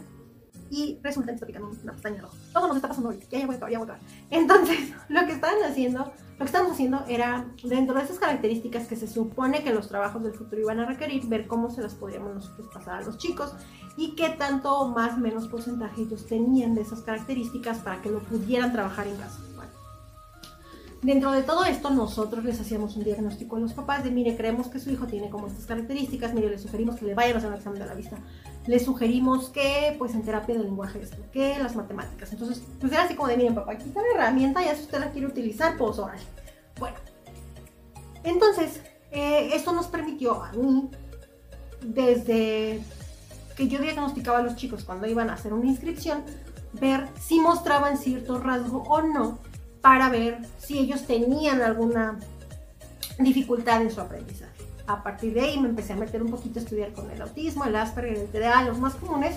y resulta que picando una pestaña roja. Todo nos está pasando ahorita. Ya, voy a ya. Entonces, lo que estaban haciendo, lo que estábamos haciendo era, dentro de esas características que se supone que los trabajos del futuro iban a requerir, ver cómo se las podríamos nosotros pasar a los chicos y qué tanto más menos porcentaje ellos tenían de esas características para que lo pudieran trabajar en casa. Dentro de todo esto, nosotros les hacíamos un diagnóstico a los papás de, mire, creemos que su hijo tiene como estas características, mire, le sugerimos que le vayan a hacer un examen de la vista, le sugerimos que, pues, en terapia de lenguaje esto, que las matemáticas. Entonces, pues era así como de, miren, papá, aquí está la herramienta, ya si usted la quiere utilizar, pues, órale. Bueno, entonces, eh, esto nos permitió a mí, desde que yo diagnosticaba a los chicos cuando iban a hacer una inscripción, ver si mostraban cierto rasgo o no para ver si ellos tenían alguna dificultad en su aprendizaje. A partir de ahí me empecé a meter un poquito a estudiar con el autismo, el Asperger, el TDA, los más comunes,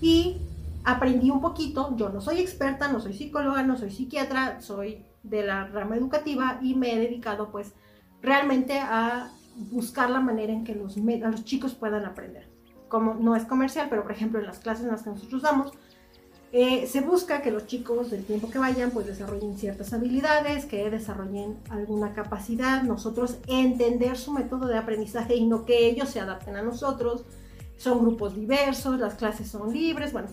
y aprendí un poquito. Yo no soy experta, no soy psicóloga, no soy psiquiatra, soy de la rama educativa y me he dedicado pues realmente a buscar la manera en que los, los chicos puedan aprender. Como no es comercial, pero por ejemplo en las clases en las que nosotros damos, eh, se busca que los chicos del tiempo que vayan pues desarrollen ciertas habilidades, que desarrollen alguna capacidad, nosotros entender su método de aprendizaje y no que ellos se adapten a nosotros. Son grupos diversos, las clases son libres, bueno.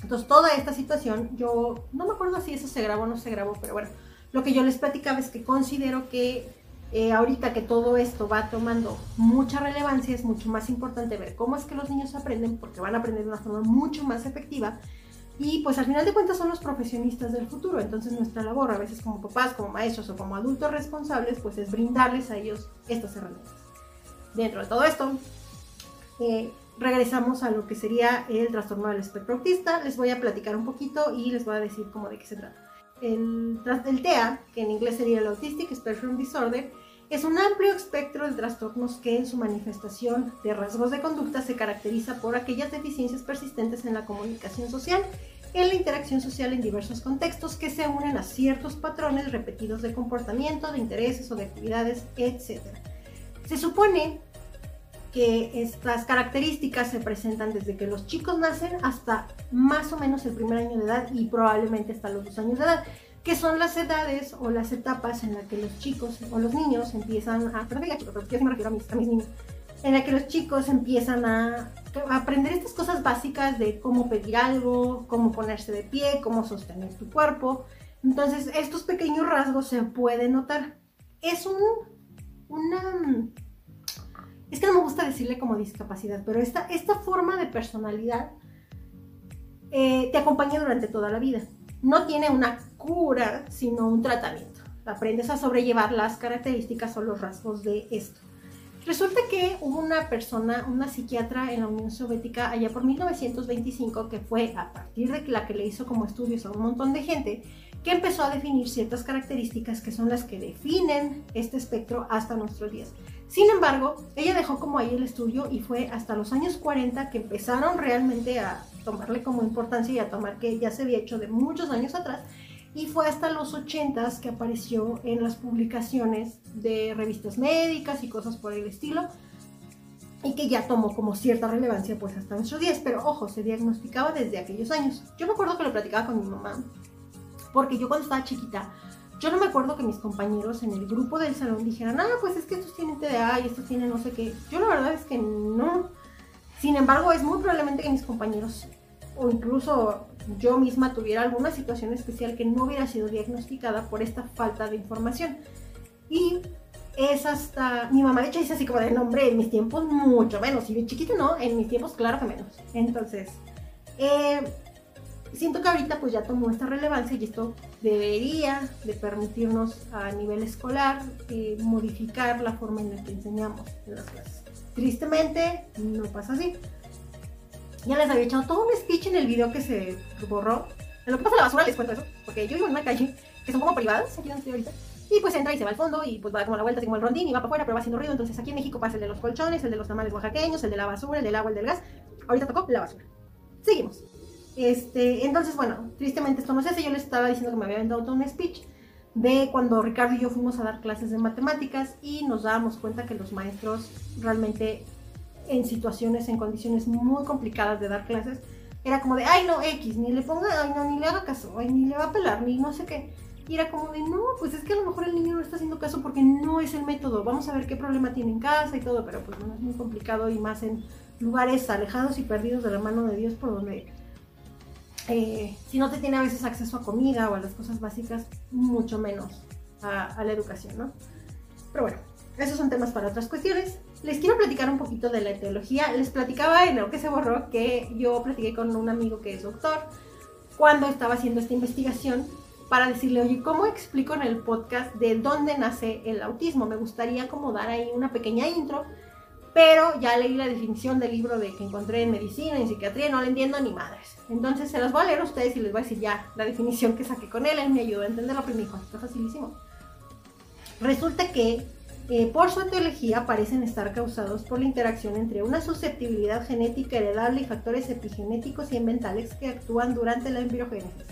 Entonces toda esta situación, yo no me acuerdo si eso se grabó o no se grabó, pero bueno, lo que yo les platicaba es que considero que eh, ahorita que todo esto va tomando mucha relevancia, es mucho más importante ver cómo es que los niños aprenden, porque van a aprender de una forma mucho más efectiva y pues al final de cuentas son los profesionistas del futuro, entonces nuestra labor a veces como papás, como maestros o como adultos responsables, pues es brindarles a ellos estas herramientas. Dentro de todo esto, eh, regresamos a lo que sería el trastorno del espectro autista. Les voy a platicar un poquito y les voy a decir cómo de qué se trata. El, TEA, que en inglés sería el Autistic Spectrum Disorder, es un amplio espectro de trastornos que en su manifestación de rasgos de conducta se caracteriza por aquellas deficiencias persistentes en la comunicación social, en la interacción social en diversos contextos que se unen a ciertos patrones repetidos de comportamiento, de intereses o de actividades, etc. Se supone que estas características se presentan desde que los chicos nacen hasta más o menos el primer año de edad y probablemente hasta los dos años de edad que son las edades o las etapas en las que los chicos o los niños empiezan a, perdón, chicos, yo me refiero a mis, a mis niños, en la que los chicos empiezan a, a, aprender estas cosas básicas de cómo pedir algo, cómo ponerse de pie, cómo sostener tu cuerpo. Entonces, estos pequeños rasgos se pueden notar. Es un, una, es que no me gusta decirle como discapacidad, pero esta, esta forma de personalidad eh, te acompaña durante toda la vida. No tiene una cura, sino un tratamiento. Aprendes a sobrellevar las características o los rasgos de esto. Resulta que hubo una persona, una psiquiatra en la Unión Soviética allá por 1925, que fue a partir de la que le hizo como estudios a un montón de gente, que empezó a definir ciertas características que son las que definen este espectro hasta nuestros días. Sin embargo, ella dejó como ahí el estudio y fue hasta los años 40 que empezaron realmente a tomarle como importancia y a tomar que ya se había hecho de muchos años atrás y fue hasta los 80 que apareció en las publicaciones de revistas médicas y cosas por el estilo y que ya tomó como cierta relevancia pues hasta nuestros días, pero ojo, se diagnosticaba desde aquellos años. Yo me acuerdo que lo platicaba con mi mamá, porque yo cuando estaba chiquita, yo no me acuerdo que mis compañeros en el grupo del salón dijeran, ah, pues es que estos tienen TDA y estos tienen no sé qué. Yo la verdad es que no. Sin embargo, es muy probablemente que mis compañeros o incluso yo misma tuviera alguna situación especial que no hubiera sido diagnosticada por esta falta de información. Y es hasta, mi mamá de hecho dice así como de nombre, en mis tiempos mucho menos, y de chiquito no, en mis tiempos claro que menos. Entonces, eh, siento que ahorita pues ya tomó esta relevancia y esto debería de permitirnos a nivel escolar eh, modificar la forma en la que enseñamos en las clases. Tristemente no pasa así. Ya les había echado todo un speech en el video que se borró. En lo que pasa la basura les cuento eso, porque yo vivo en una calle que son como privadas, aquí donde estoy ahorita. Y pues entra y se va al fondo y pues va como la vuelta, así como el rondín y va para afuera, pero va haciendo ruido. Entonces aquí en México pasa el de los colchones, el de los tamales oaxaqueños, el de la basura, el del agua, el del gas. Ahorita tocó la basura. Seguimos. Este, entonces, bueno, tristemente esto no se hace. Yo les estaba diciendo que me había dado todo un speech de cuando Ricardo y yo fuimos a dar clases de matemáticas y nos dábamos cuenta que los maestros realmente en situaciones, en condiciones muy complicadas de dar clases, era como de, ay no, X, ni le ponga, ay no, ni le haga caso, ay, ni le va a pelar, ni no sé qué. Y era como de, no, pues es que a lo mejor el niño no está haciendo caso porque no es el método. Vamos a ver qué problema tiene en casa y todo, pero pues es muy complicado y más en lugares alejados y perdidos de la mano de Dios por donde eh, si no te tiene a veces acceso a comida o a las cosas básicas, mucho menos a, a la educación, ¿no? Pero bueno, esos son temas para otras cuestiones les quiero platicar un poquito de la etiología. Les platicaba en lo que se borró que yo platiqué con un amigo que es doctor cuando estaba haciendo esta investigación para decirle, oye, ¿cómo explico en el podcast de dónde nace el autismo? Me gustaría como dar ahí una pequeña intro, pero ya leí la definición del libro de que encontré en medicina, en psiquiatría, no la entiendo ni madres. Entonces se las voy a leer a ustedes y les voy a decir ya la definición que saqué con él, él me ayudó a entenderlo, pero me dijo, está facilísimo. Resulta que eh, por su etiología parecen estar causados por la interacción entre una susceptibilidad genética heredable y factores epigenéticos y ambientales que actúan durante la embriogénesis.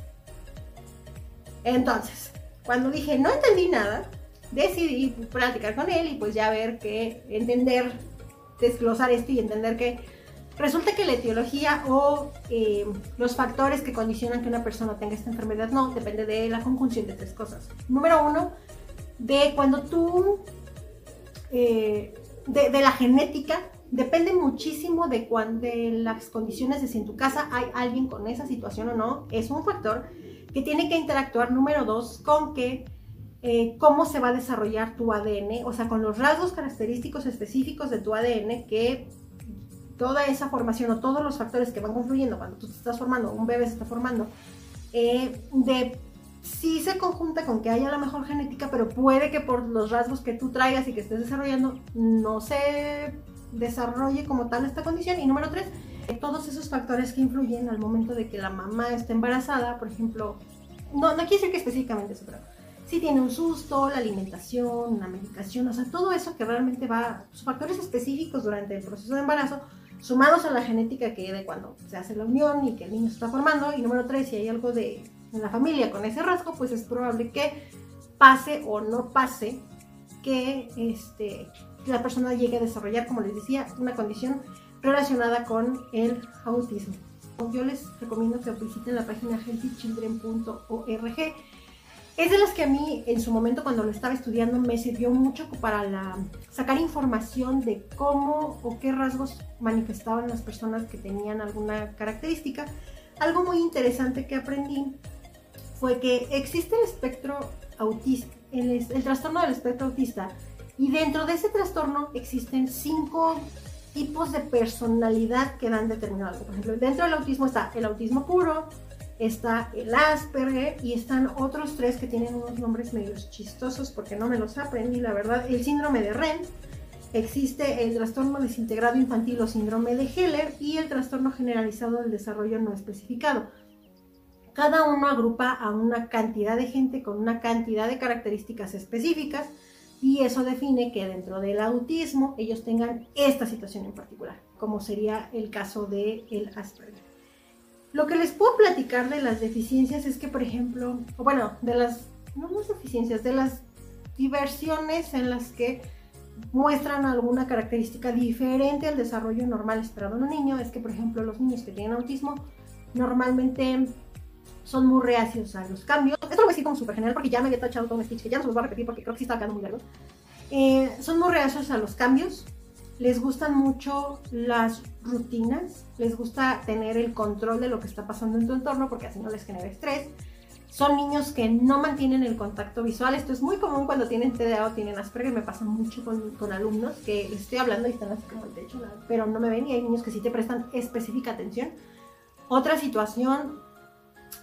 Entonces, cuando dije no entendí nada, decidí practicar con él y pues ya ver que entender, desglosar esto y entender que resulta que la etiología o eh, los factores que condicionan que una persona tenga esta enfermedad no, depende de la conjunción de tres cosas. Número uno, de cuando tú eh, de, la genética depende muchísimo de, de las condiciones de si en tu casa hay alguien con esa situación o no. Es un factor que tiene que interactuar, número dos, con que eh, cómo se va a desarrollar tu ADN, o sea, con los rasgos característicos específicos de tu ADN que toda esa formación o todos los factores que van confluyendo cuando tú te estás formando, un bebé se está formando, eh, de sí se conjunta con que haya la mejor genética, pero puede que por los rasgos que tú traigas y que estés desarrollando no se desarrolle como tal esta condición. Y número tres, todos esos factores que influyen al momento de que la mamá esté embarazada, por ejemplo, no, no quiere decir que específicamente eso, pero si tiene un susto, la alimentación, una medicación, o sea, todo eso que realmente va, sus factores específicos durante el proceso de embarazo, sumados a la genética que de cuando se hace la unión y que el niño se está formando. Y número tres, si hay algo de en la familia con ese rasgo, pues es probable que pase o no pase que este, la persona llegue a desarrollar, como les decía, una condición relacionada con el autismo. Yo les recomiendo que visiten la página healthychildren.org es de las que a mí en su momento cuando lo estaba estudiando me sirvió mucho para sacar información de cómo o qué rasgos manifestaban las personas que tenían alguna característica. Algo muy interesante que aprendí fue que existe el espectro autista, el, trastorno del espectro autista, y dentro de ese trastorno existen cinco tipos de personalidad que dan determinado. Por ejemplo, dentro del autismo está el autismo puro, está el Asperger y están otros tres que tienen unos nombres medios chistosos porque no me los aprendí, la verdad. El síndrome de Ren, existe el trastorno desintegrado infantil o síndrome de Heller y el trastorno generalizado del desarrollo no especificado. Cada uno agrupa a una cantidad de gente con una cantidad de características específicas y eso define que dentro del autismo ellos tengan esta situación en particular, como sería el caso del el Asperger. Lo que les puedo platicar de las deficiencias es que, por ejemplo, o bueno, de las, no las deficiencias, de las diversiones en las que muestran alguna característica diferente al desarrollo normal esperado en un niño, es que, por ejemplo, los niños que tienen autismo normalmente son muy reacios a los cambios. Esto lo voy a decir como súper general porque ya me había tachado todo un speech que ya no se los voy a repetir porque creo que sí está quedando muy largo. Eh, son muy reacios a los cambios, les gustan mucho las rutinas, les gusta tener el control de lo que está pasando en tu entorno porque así no les genera estrés. Son niños que no mantienen el contacto visual. Esto es muy común cuando tienen TDA o tienen Asperger. Me pasa mucho con, con alumnos que estoy hablando y están así como el techo, pero no me ven y hay niños que sí te prestan específica atención. Otra situación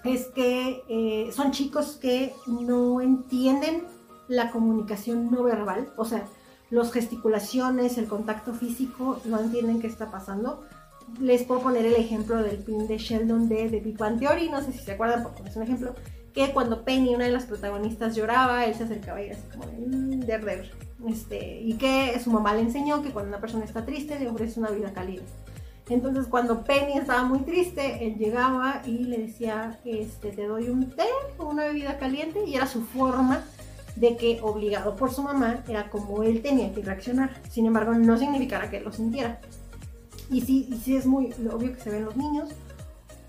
es que eh, son chicos que no entienden la comunicación no verbal, o sea, las gesticulaciones, el contacto físico, no entienden qué está pasando. Les puedo poner el ejemplo del pin de Sheldon de The Big Bang Theory, no sé si se acuerdan, porque es un ejemplo, que cuando Penny, una de las protagonistas, lloraba, él se acercaba y así como de, mmm, der, Este, y que su mamá le enseñó que cuando una persona está triste le ofrece una vida caliente. Entonces cuando Penny estaba muy triste, él llegaba y le decía, este, te doy un té o una bebida caliente y era su forma de que obligado por su mamá era como él tenía que reaccionar. Sin embargo, no significara que lo sintiera. Y sí, sí es muy obvio que se ven los niños.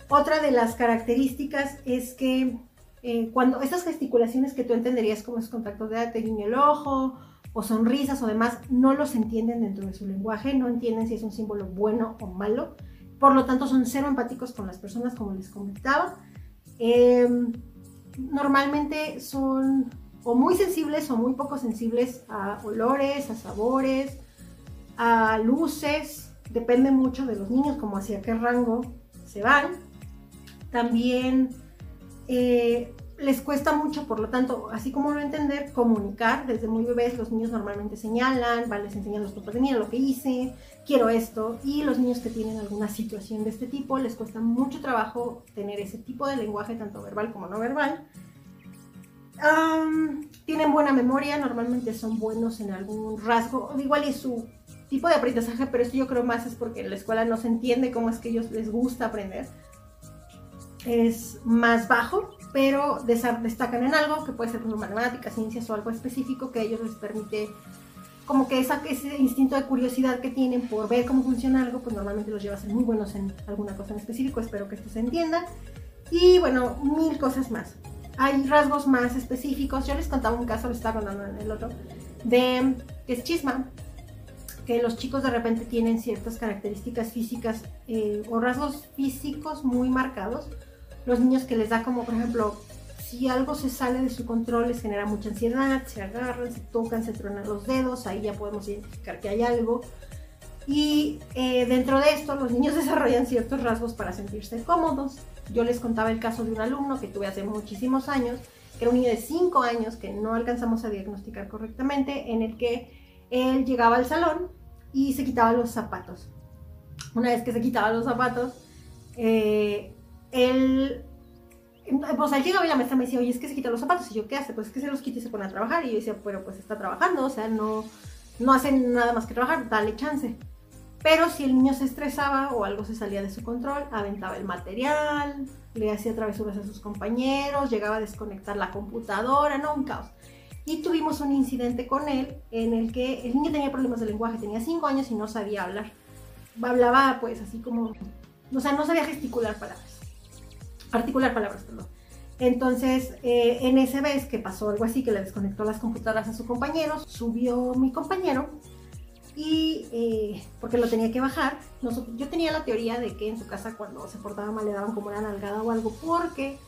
Otra de las características es que eh, cuando estas gesticulaciones que tú entenderías como es contacto de te guiño el ojo o sonrisas o demás, no los entienden dentro de su lenguaje, no entienden si es un símbolo bueno o malo. Por lo tanto, son cero empáticos con las personas, como les comentaba. Em, normalmente son o muy sensibles o muy poco sensibles a olores, a sabores, a luces. Depende mucho de los niños, como hacia qué rango se van. También eh, les cuesta mucho, por lo tanto, así como no entender, comunicar. Desde muy bebés los niños normalmente señalan, van, les enseñan los papás mira lo que hice, quiero esto. Y los niños que tienen alguna situación de este tipo les cuesta mucho trabajo tener ese tipo de lenguaje, tanto verbal como no verbal tienen buena memoria, normalmente son buenos en algún rasgo, igual y su tipo de aprendizaje, pero esto yo creo más es porque en la escuela no se entiende cómo es que ellos les gusta aprender. Es más bajo, pero destacan en algo que puede ser como matemáticas, ciencias o algo específico que a ellos les permite como que esa, ese instinto de curiosidad que tienen por ver cómo funciona algo, pues normalmente los lleva a ser muy buenos en alguna cosa en específico, espero que esto se entienda. Y bueno, mil cosas más hay rasgos más específicos. Yo les contaba un caso, les estaba contando en el otro, de que es chisma, que los chicos de repente tienen ciertas características físicas eh, o rasgos físicos muy marcados. Los niños que les da como, por ejemplo, si algo se sale de su control les genera mucha ansiedad, se agarran, se tocan, se tronan los dedos, ahí ya podemos identificar que hay algo. Y eh, dentro de esto los niños desarrollan ciertos rasgos para sentirse cómodos. Yo les contaba el caso de un alumno que tuve hace muchísimos años, que era un niño de 5 años que no alcanzamos a diagnosticar correctamente, en el que él llegaba al salón y se quitaba los zapatos. Una vez que se quitaba los zapatos, eh, él, pues él llegaba y la maestra me decía, oye, es que se quita los zapatos. Y yo, ¿qué hace? Pues es que se los quita y se pone a trabajar. Y yo decía, pero pues está trabajando, o sea, no, no hace nada más que trabajar, dale chance. Pero si el niño se estresaba o algo se salía de su control, aventaba el material, le hacía travesuras a sus compañeros, llegaba a desconectar la computadora, no, un caos. Y tuvimos un incidente con él en el que el niño tenía problemas de lenguaje, tenía 5 años y no sabía hablar. Hablaba pues así como, o sea, no sabía gesticular palabras, articular palabras, perdón. Entonces, eh, en ese vez que pasó algo así, que le desconectó las computadoras a su compañero, subió mi compañero y eh, porque lo tenía que bajar, yo tenía la teoría de que en su casa cuando se portaba mal le daban como una nalgada o algo porque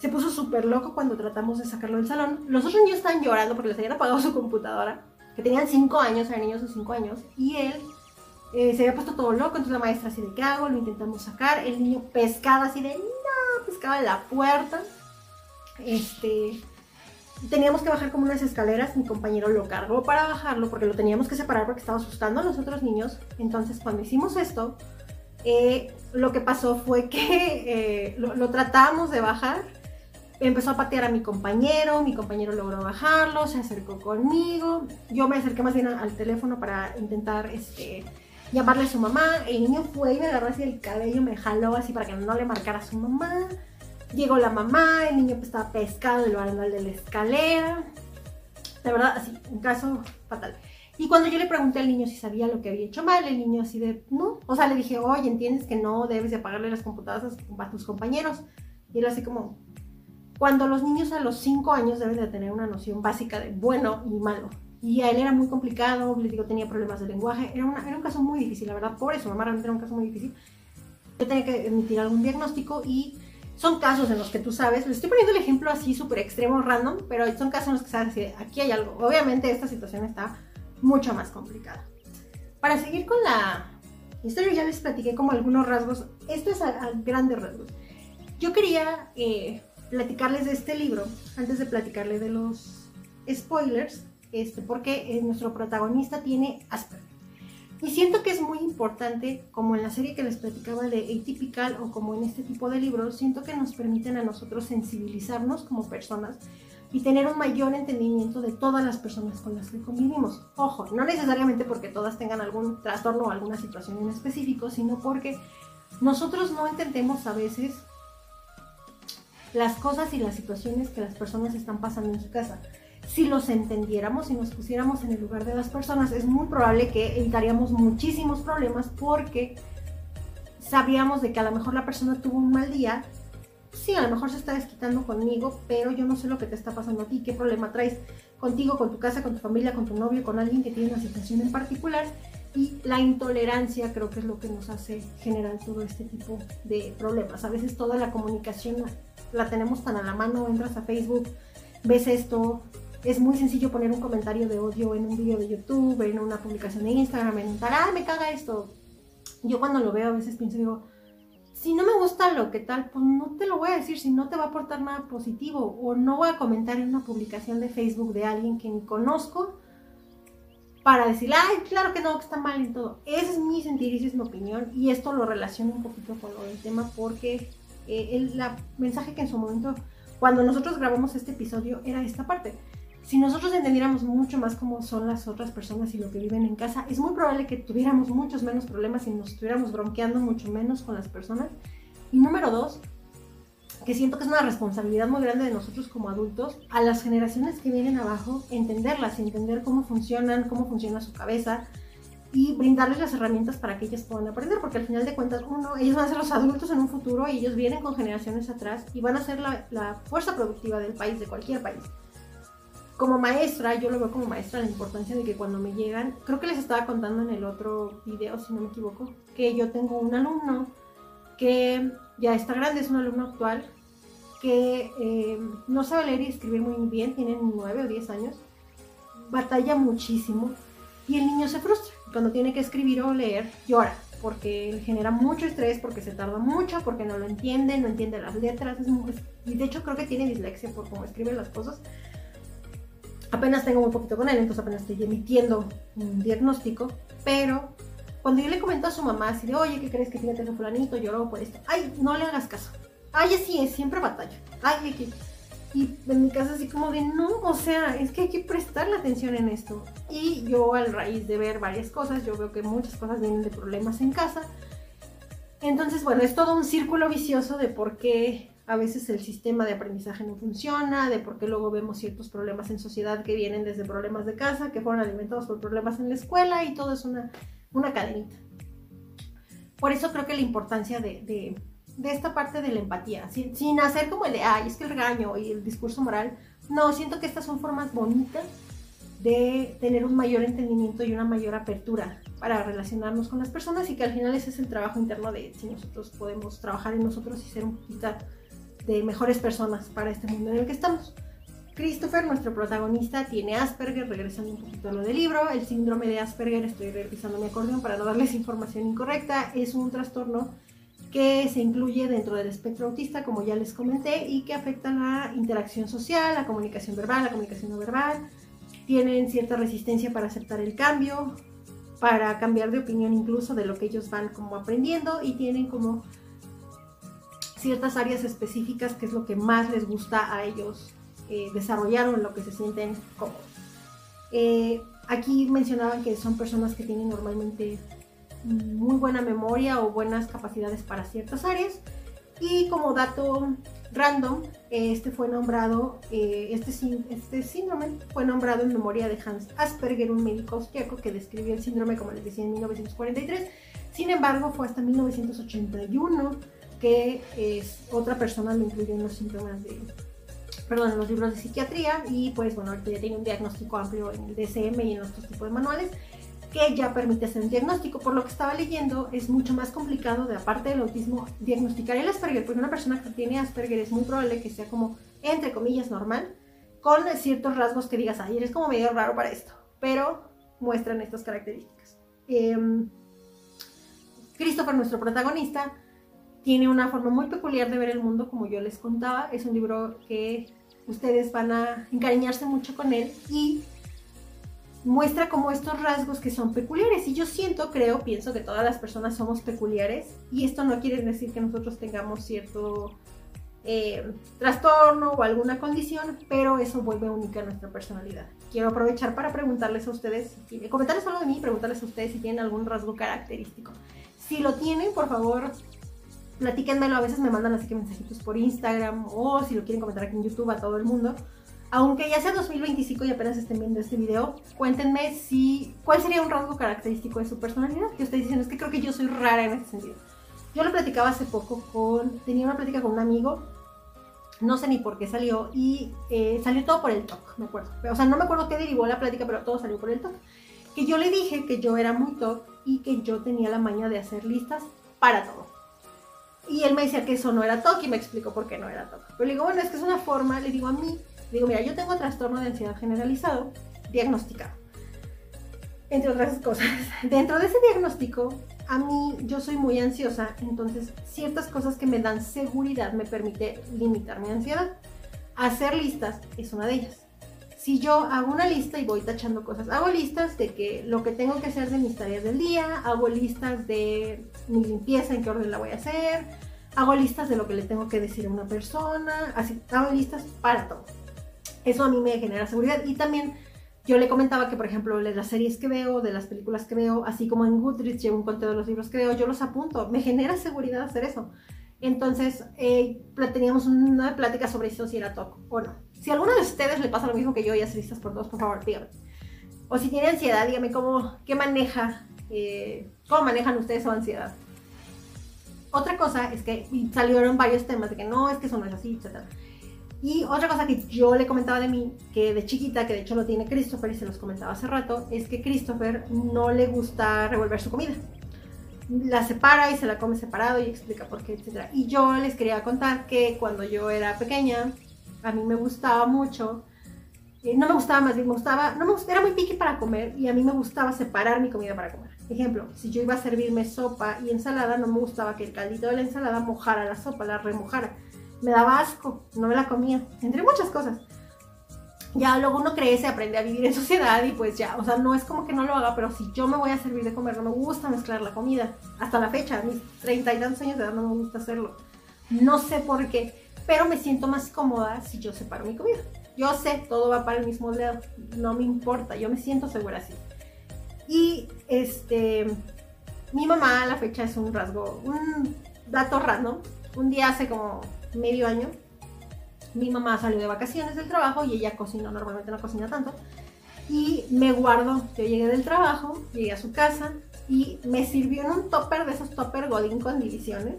se puso súper loco cuando tratamos de sacarlo del salón. Los otros niños estaban llorando porque les habían apagado su computadora, que tenían 5 años, eran niños de 5 años, y él eh, se había puesto todo loco, entonces la maestra así de, ¿qué hago? Lo intentamos sacar, el niño pescaba así de, no, pescaba en la puerta. Este, teníamos que bajar como unas escaleras, mi compañero lo cargó para bajarlo porque lo teníamos que separar porque estaba asustando a los otros niños. Entonces cuando hicimos esto, eh, lo que pasó fue que eh, lo, lo, tratamos de bajar, empezó a patear a mi compañero, mi compañero logró bajarlo, se acercó conmigo, yo me acerqué más bien al, teléfono para intentar este, llamarle a su mamá, el niño fue y me agarró así el cabello, me jaló así para que no le marcara a su mamá. Llegó la mamá, el niño estaba pescado del barandal de la escalera. De verdad, así, un caso fatal. Y cuando yo le pregunté al niño si sabía lo que había hecho mal, el niño así de, no. O sea, le dije, oye, ¿entiendes que no debes de apagarle las computadoras a tus compañeros? Y él así como, cuando los niños a los 5 años deben de tener una noción básica de bueno y malo. Y a él era muy complicado, le digo, tenía problemas de lenguaje, era, era un caso muy difícil, la verdad, por eso, mamá realmente era un caso muy difícil. Yo tenía que emitir algún diagnóstico y son casos en los que tú sabes, les estoy poniendo el ejemplo así súper extremo, random, pero son casos en los que sabes que aquí hay algo. Obviamente esta situación está mucho más complicada. Para seguir con la historia, ya les platiqué como algunos rasgos. Esto es a, grandes rasgos. Yo quería eh, platicarles de este libro antes de platicarles de los spoilers, este, porque eh, nuestro protagonista tiene Asperger. Y siento que es muy importante, como en la serie que les platicaba de Atypical o como en este tipo de libros, siento que nos permiten a nosotros sensibilizarnos como personas y tener un mayor entendimiento de todas las personas con las que convivimos. Ojo, no necesariamente porque todas tengan algún trastorno o alguna situación en específico, sino porque nosotros no entendemos a veces las cosas y las situaciones que las personas están pasando en su casa si los entendiéramos y nos pusiéramos en el lugar de las personas, es muy probable que evitaríamos muchísimos problemas porque sabríamos de que a lo mejor la persona tuvo un mal día. Sí, a lo mejor se está desquitando conmigo, pero yo no sé lo que te está pasando a ti, qué problema traes contigo, con tu casa, con tu familia, con tu novio, con alguien que tiene una situación en particular. Y la intolerancia creo que es lo que nos hace generar todo este tipo de problemas. A veces toda la comunicación la tenemos tan a la mano, entras a Facebook, ves esto, es muy sencillo poner un comentario de odio en un video de YouTube, en una publicación de Instagram, en un ah, me caga esto. Yo cuando lo veo a veces pienso, digo, si no me gusta lo que tal, pues no te lo voy a decir, si no te va a aportar nada positivo. O no voy a comentar en una publicación de Facebook de alguien que ni conozco para decir, ay, claro que no, que está mal en todo. Ese es mi sentir, esa es mi opinión. Y esto lo relaciono un poquito con lo del tema porque eh, el mensaje que en su momento, cuando nosotros grabamos este episodio, era esta parte si nosotros entendiéramos mucho más cómo son las otras personas y lo que viven en casa, es muy probable que tuviéramos muchos menos problemas y nos estuviéramos bronqueando mucho menos con las personas. Y número dos, que siento que es una responsabilidad muy grande de nosotros como adultos, a las generaciones que vienen abajo, entenderlas, entender cómo funcionan, cómo funciona su cabeza y brindarles las herramientas para que ellas puedan aprender, porque al final de cuentas, uno, ellos van a ser los adultos en un futuro y ellos vienen con generaciones atrás y van a ser la, la fuerza productiva del país, de cualquier país como maestra, yo lo veo como maestra la importancia de que cuando me llegan, creo que les estaba contando en el otro video, si no me equivoco, que yo tengo un alumno que ya está grande, es un alumno actual, que eh, no sabe leer y escribir muy bien, tiene 9 o 10 años, batalla muchísimo y el niño se frustra. Cuando tiene que escribir o leer, llora, porque genera mucho estrés, porque se tarda mucho, porque no lo entiende, no entiende las letras, y de hecho creo que tiene dislexia por cómo escribe las cosas apenas tengo muy poquito con él, entonces apenas estoy emitiendo un diagnóstico, pero cuando yo le comento a su mamá así de, oye, ¿qué crees que fíjate ese fulanito lloró por esto? Ay, no le hagas caso. Ay, así es, siempre batalla. Ay, aquí. Y en mi casa así como de, no, o sea, es que hay que prestarle atención en esto. Y yo al raíz de ver varias cosas, yo veo que muchas cosas vienen de problemas en casa. Entonces, bueno, es todo un círculo vicioso de por qué a veces el sistema de aprendizaje no funciona, de por qué luego vemos ciertos problemas en sociedad que vienen desde problemas de casa, que fueron alimentados por problemas en la escuela y todo es una, una cadenita. Por eso creo que la importancia de, de esta parte de la empatía, sin, sin hacer como el de, ay, es que el regaño y el discurso moral. No, siento que estas son formas bonitas de tener un mayor entendimiento y una mayor apertura para relacionarnos con las personas y que al final ese es el trabajo interno de si nosotros podemos trabajar en nosotros y ser un poquito de mejores personas para este mundo en el que estamos. Christopher, nuestro protagonista, tiene Asperger, regresando un poquito a lo del libro. El síndrome de Asperger, estoy revisando mi acordeón para no darles información incorrecta, es un trastorno que se incluye dentro del espectro autista, como ya les comenté, y que afecta la interacción social, la comunicación verbal, la comunicación no verbal. Tienen cierta resistencia para aceptar el cambio, para cambiar de opinión incluso de lo que ellos van como aprendiendo y tienen como ciertas áreas específicas que es lo que más les gusta a ellos eh, desarrollar o lo que se sienten cómodos. Eh, aquí mencionaban que son personas que tienen normalmente muy buena memoria o buenas capacidades para ciertas áreas y como dato random, este fue nombrado, eh, este, este síndrome fue nombrado en memoria de Hans Asperger, un médico austriaco que describió el síndrome, como les decía, en 1943. Sin embargo, fue hasta 1981 que es, otra persona lo incluyó en los síntomas de, perdón, en los libros de psiquiatría y pues bueno, ahorita ya tiene un diagnóstico amplio en el DSM y en otros tipos de manuales que ya permite hacer un diagnóstico. Por lo que estaba leyendo, es mucho más complicado, de aparte del autismo, diagnosticar el Asperger, porque una persona que tiene Asperger es muy probable que sea como, entre comillas, normal, con ciertos rasgos que digas, ay, eres como medio raro para esto, pero muestran estas características. Em, Christopher, nuestro protagonista, tiene una forma muy peculiar de ver el mundo, como yo les contaba. Es un libro que ustedes van a encariñarse mucho con él y muestra como estos rasgos que son peculiares. Y yo siento, creo, pienso que todas las personas somos peculiares y esto no quiere decir que nosotros tengamos cierto eh, trastorno o alguna condición, pero eso vuelve única nuestra personalidad. Quiero aprovechar para preguntarles a ustedes, comentarles algo de mí, preguntarles a ustedes si tienen algún rasgo característico. Si lo tienen, por favor, platíquenmelo. A veces me mandan así que mensajitos por Instagram o si lo quieren comentar aquí en YouTube a todo el mundo aunque ya sea 2025 y apenas estén viendo este video, cuéntenme si cuál sería un rasgo característico de su personalidad. Que ustedes dicen, es que creo que yo soy rara en ese sentido. Yo lo platicaba hace poco con, tenía una plática con un amigo, no sé ni por qué salió, y eh, salió todo por el TOC, me acuerdo. O sea, no me acuerdo qué derivó la plática, pero todo salió por el TOC. Que yo le dije que yo era muy TOC y que yo tenía la maña de hacer listas para todo. Y él me decía que eso no era TOC y me explicó por qué no era TOC. Pero le digo, bueno, es que es una forma, le digo a mí, Digo, mira, yo tengo trastorno de ansiedad generalizado diagnosticado, entre otras cosas. Dentro de ese diagnóstico, a mí yo soy muy ansiosa, entonces ciertas cosas que me dan seguridad me permite limitar mi ansiedad. Hacer listas es una de ellas. Si yo hago una lista y voy tachando cosas, hago listas de que lo que tengo que hacer de mis tareas del día, hago listas de mi limpieza, en qué orden la voy a hacer, hago listas de lo que le tengo que decir a una persona, así, hago listas para todo. Eso a mí me genera seguridad. Y también yo le comentaba que, por ejemplo, de las series que veo, de las películas que veo, así como en Goodreads llevo un conteo de los libros que veo, yo los apunto. Me genera seguridad hacer eso. Entonces, eh, teníamos una plática sobre eso, si era TOC o no. Si a alguno de ustedes le pasa lo mismo que yo y hace listas por todos, por favor, díganme. O si tiene ansiedad, dígame cómo, qué maneja, eh, cómo manejan ustedes su ansiedad. Otra cosa es que salieron varios temas de que no, es que eso no es así, etc. Y otra cosa que yo le comentaba de mí, que de chiquita, que de hecho lo tiene Christopher y se los comentaba hace rato, es que Christopher no le gusta revolver su comida. La separa y se la come separado y explica por qué, etc. Y yo les quería contar que cuando yo era pequeña, a mí me gustaba mucho, eh, no me gustaba más bien, me gustaba, no me gustaba, era muy piqui para comer y a mí me gustaba separar mi comida para comer. Ejemplo, si yo iba a servirme sopa y ensalada, no me gustaba que el caldito de la ensalada mojara la sopa, la remojara me daba asco, no me la comía, entre muchas cosas. Ya luego uno crece, aprende a vivir en sociedad y pues ya, o sea, no es como que no lo haga, pero si yo me voy a servir de comer, no me gusta mezclar la comida. Hasta la fecha, a mis treinta y tantos años de edad no me gusta hacerlo. No sé por qué, pero me siento más cómoda si yo separo mi comida. Yo sé, todo va para el mismo lado, no me importa, yo me siento segura así. Y este, mi mamá a la fecha es un rasgo, un dato random. Un día hace como medio año, mi mamá salió de vacaciones del trabajo y ella cocinó, normalmente no cocina tanto, y me guardó. Yo llegué del trabajo, llegué a su casa y me sirvió en un topper de esos topper Godín con divisiones.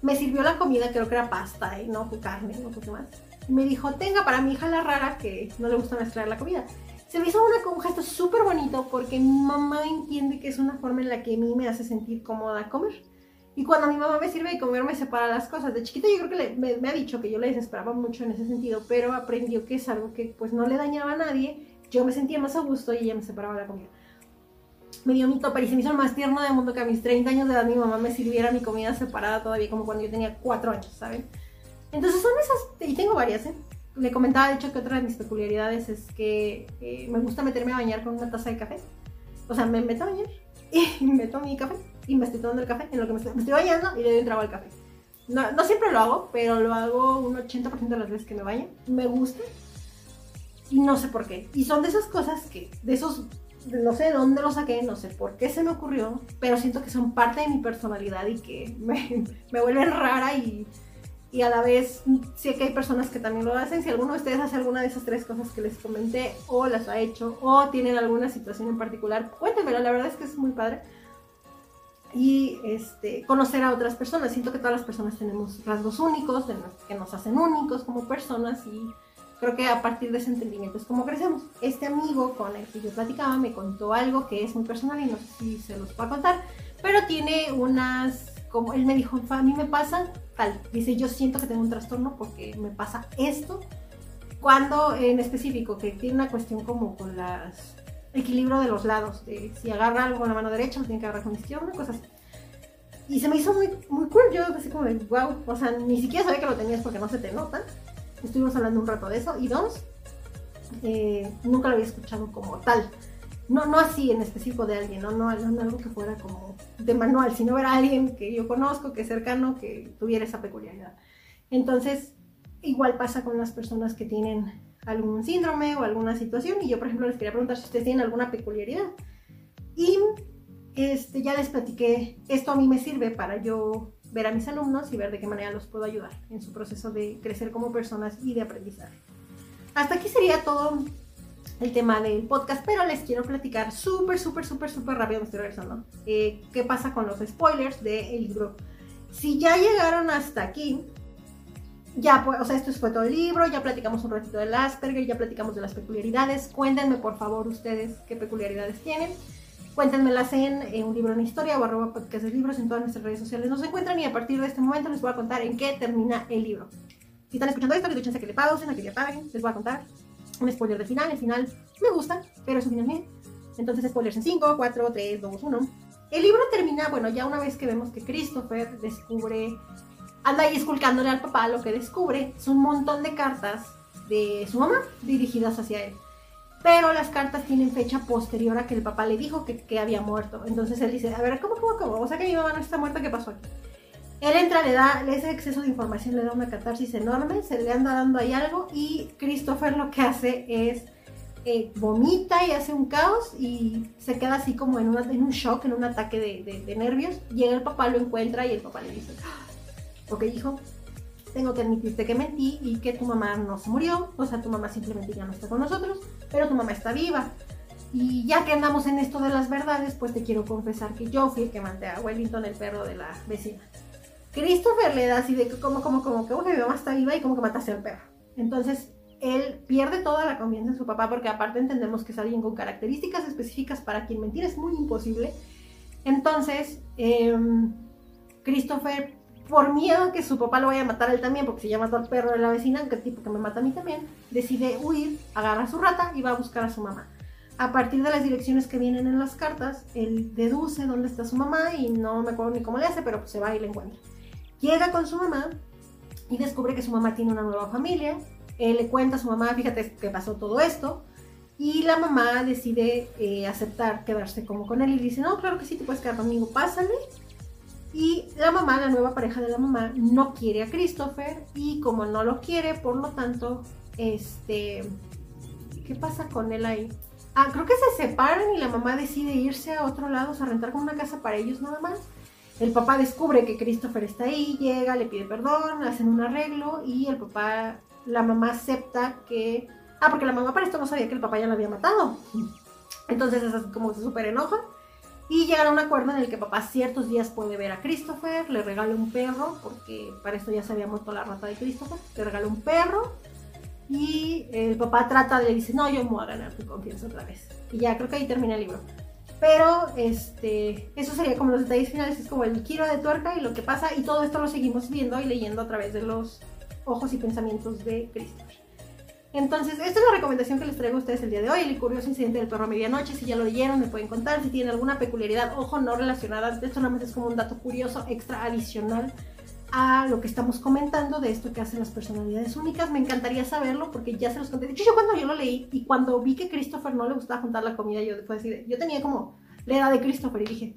me sirvió la comida, creo que era pasta, y no carne, no sé más. Y me dijo, tenga para mi hija la rara que no le gusta mezclar la comida. Se me hizo una, un gesto súper bonito porque mi mamá entiende que es una forma en la que a mí me hace sentir cómoda comer. Y cuando mi mamá me sirve de comer, me separa las cosas. De chiquita yo creo que me, ha dicho que yo le desesperaba mucho en ese sentido, pero aprendió que es algo que pues no le dañaba a nadie. Yo me sentía más a gusto y ella me separaba la comida. Me dio mi topper y se me hizo el más tierno del mundo que a mis 30 años de edad mi mamá me sirviera mi comida separada todavía como cuando yo tenía 4 años, ¿saben? Entonces son esas, y tengo varias, ¿eh? Le comentaba de hecho que otra de mis peculiaridades es que eh, me gusta meterme a bañar con una taza de café. O sea, me meto a bañar y meto mi café y me estoy tomando el café en lo que me estoy, bañando y le doy un trago al café. No, no, siempre lo hago, pero lo hago un 80% de las veces que me baño. Me gusta y no sé por qué. Y son de esas cosas que, de esos, no sé de dónde lo saqué, no sé por qué se me ocurrió, pero siento que son parte de mi personalidad y que me, me vuelven rara y, y a la vez sé que hay personas que también lo hacen. Si alguno de ustedes hace alguna de esas tres cosas que les comenté o las ha hecho o tienen alguna situación en particular, cuéntenmelo, la verdad es que es muy padre y este, conocer a otras personas. Siento que todas las personas tenemos rasgos únicos que nos hacen únicos como personas y creo que a partir de ese entendimiento es como crecemos. Este amigo con el que yo platicaba me contó algo que es muy personal y no sé si se los puedo contar, pero tiene unas, como él me dijo, a mí me pasa tal, dice yo siento que tengo un trastorno porque me pasa esto, cuando en específico, que tiene una cuestión como con las equilibrio de los lados. De si agarra algo con la mano derecha, lo tiene que agarrar con la izquierda, cosas. Y se me hizo muy, muy cool. Yo así como de, wow. O sea, ni siquiera sabía que lo tenías porque no se te nota. Estuvimos hablando un rato de eso. Y dos, eh, nunca lo había escuchado como tal. No, no así en específico de alguien, ¿no? No, no algo que fuera como de manual, sino era alguien que yo conozco, que es cercano, que tuviera esa peculiaridad. Entonces, igual pasa con las personas que tienen algún síndrome o alguna situación. Y yo, por ejemplo, les quería preguntar si ustedes tienen alguna peculiaridad. Y este, ya les platiqué, esto a mí me sirve para yo ver a mis alumnos y ver de qué manera los puedo ayudar en su proceso de crecer como personas y de aprendizaje. Hasta aquí sería todo el tema del podcast, pero les quiero platicar súper, súper, súper, súper rápido, me estoy regresando, eh, qué pasa con los spoilers del libro. Si ya llegaron hasta aquí, ya, pues, o sea, esto fue todo el libro, ya platicamos un ratito del Asperger, ya platicamos de las peculiaridades. Cuéntenme, por favor, ustedes qué peculiaridades tienen. Cuéntenmelas en, en un libro en historia o arroba podcast de libros en todas nuestras redes sociales. Nos encuentran y a partir de este momento les voy a contar en qué termina el libro. Si están escuchando esto, les doy que le pausen, que le apaguen. Les voy a contar un spoiler de final. El final me gusta, pero es un final bien. Entonces, spoilers en 5, 4, 3, 2, 1. El libro termina, bueno, ya una vez que vemos que Christopher descubre anda ahí esculcándole al papá, lo que descubre es un montón de cartas de su mamá dirigidas hacia él. Pero las cartas tienen fecha posterior a que el papá le dijo que, había muerto. Entonces él dice, a ver, ¿cómo, cómo, cómo? O sea que mi mamá no está muerta, ¿qué pasó aquí? Él entra, le da ese exceso de información, le da una catarsis enorme, se le anda dando ahí algo y Christopher lo que hace es eh, vomita y hace un caos y se queda así como en, un shock, en un ataque de, nervios. Llega el papá, lo encuentra y el papá le dice, ok hijo, tengo que admitirte que mentí y que tu mamá no se murió, o sea, tu mamá simplemente ya no está con nosotros, pero tu mamá está viva. Y ya que andamos en esto de las verdades, pues te quiero confesar que yo fui el que mandé a Wellington, el perro de la vecina. Christopher le da así de que como, como, que mi mamá está viva y como que mataste al perro. Entonces, él pierde toda la confianza en su papá porque aparte entendemos que es alguien con características específicas para quien mentir es muy imposible. Entonces, em, Christopher por miedo a que su papá lo vaya a matar él también, porque si ya mató al perro de la vecina, que tipo que me mata a mí también, decide huir, agarra a su rata y va a buscar a su mamá. A partir de las direcciones que vienen en las cartas, él deduce dónde está su mamá y no me acuerdo ni cómo le hace, pero pues se va y la encuentra. Llega con su mamá y descubre que su mamá tiene una nueva familia. Él le cuenta a su mamá, fíjate que pasó todo esto. Y la mamá decide eh, aceptar quedarse como con él y dice, no, claro que sí, te puedes quedar conmigo, pásale. Y la mamá, la nueva pareja de la mamá, no quiere a Christopher y como no lo quiere, por lo tanto, este, ¿qué pasa con él ahí? Ah, creo que se separan y la mamá decide irse a otro lado, a rentar con una casa para ellos nada más. El papá descubre que Christopher está ahí, llega, le pide perdón, hacen un arreglo y el papá, la mamá acepta que... Ah, porque la mamá para esto no sabía que el papá ya lo había matado. Entonces es como se súper enoja Y llegan a un acuerdo en el que papá ciertos días puede ver a Christopher, le regala un perro, porque para esto ya se había muerto la rata de Christopher, le regala un perro. Y el papá trata de, le dice, no, yo me voy a ganar tu confianza otra vez. Y ya creo que ahí termina el libro. Pero este, eso sería como los detalles finales, es como el giro de tuerca y lo que pasa. Y todo esto lo seguimos viendo y leyendo a través de los ojos y pensamientos de Christopher. Entonces, esta es la recomendación que les traigo a ustedes el día de hoy, el curioso incidente del perro a medianoche, si ya lo leyeron me pueden contar, si tienen alguna peculiaridad, ojo, no relacionada, esto solamente es como un dato curioso extra adicional a lo que estamos comentando de esto que hacen las personalidades únicas. Me encantaría saberlo porque ya se los conté. De hecho, yo cuando yo lo leí y cuando vi que Christopher no le gustaba juntar la comida, yo después decir, yo tenía como la edad de Christopher y dije,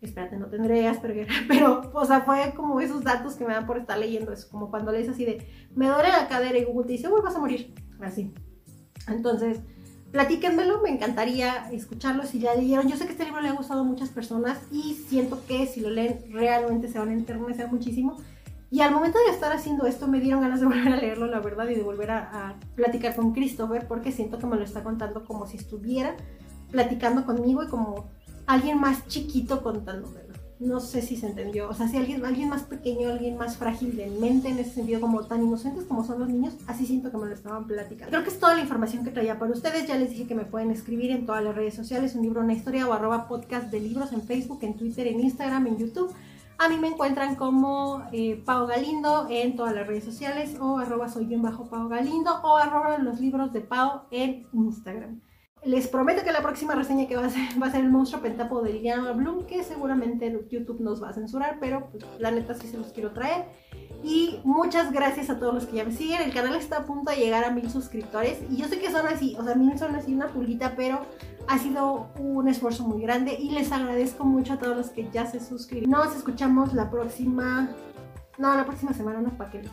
espérate, no tendré Asperger, pero, o sea, fue como esos datos que me dan por estar leyendo eso, como cuando lees así de, me duele la cadera y Google te dice, uy, vas a morir, así. Entonces, platíquenmelo, me encantaría escucharlo si ya leyeron. Yo sé que este libro le ha gustado a muchas personas y siento que si lo leen realmente se van a enternecer muchísimo. Y al momento de estar haciendo esto me dieron ganas de volver a leerlo, la verdad, y de volver a, a platicar con Christopher porque siento que me lo está contando como si estuviera platicando conmigo y como alguien más chiquito contándomelo. No sé si se entendió. O sea, si alguien, alguien más pequeño, alguien más frágil de mente, en ese sentido, como tan inocentes como son los niños, así siento que me lo estaban platicando. Creo que es toda la información que traía para ustedes. Ya les dije que me pueden escribir en todas las redes sociales, un libro, una historia o arroba podcast de libros en Facebook, en Twitter, en Instagram, en YouTube. A mí me encuentran como eh, Pau Galindo en todas las redes sociales o arroba soy bien bajo Pau Galindo o arroba los libros de Pau en Instagram. Les prometo que la próxima reseña que va a ser, va a ser el monstruo pentapo de Liliana Bloom, que seguramente YouTube nos va a censurar, pero pues, la neta sí se los quiero traer. Y muchas gracias a todos los que ya me siguen. El canal está a punto de llegar a mil suscriptores. Y yo sé que son así, o sea, mil son así una pulguita, pero ha sido un esfuerzo muy grande. Y les agradezco mucho a todos los que ya se suscriben. Nos escuchamos la próxima. No, la próxima semana no, para que les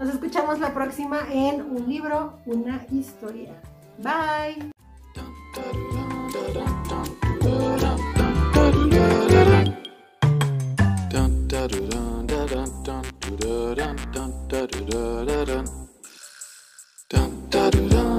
Nos escuchamos la próxima en un libro, una historia. Bye. dun da dun dun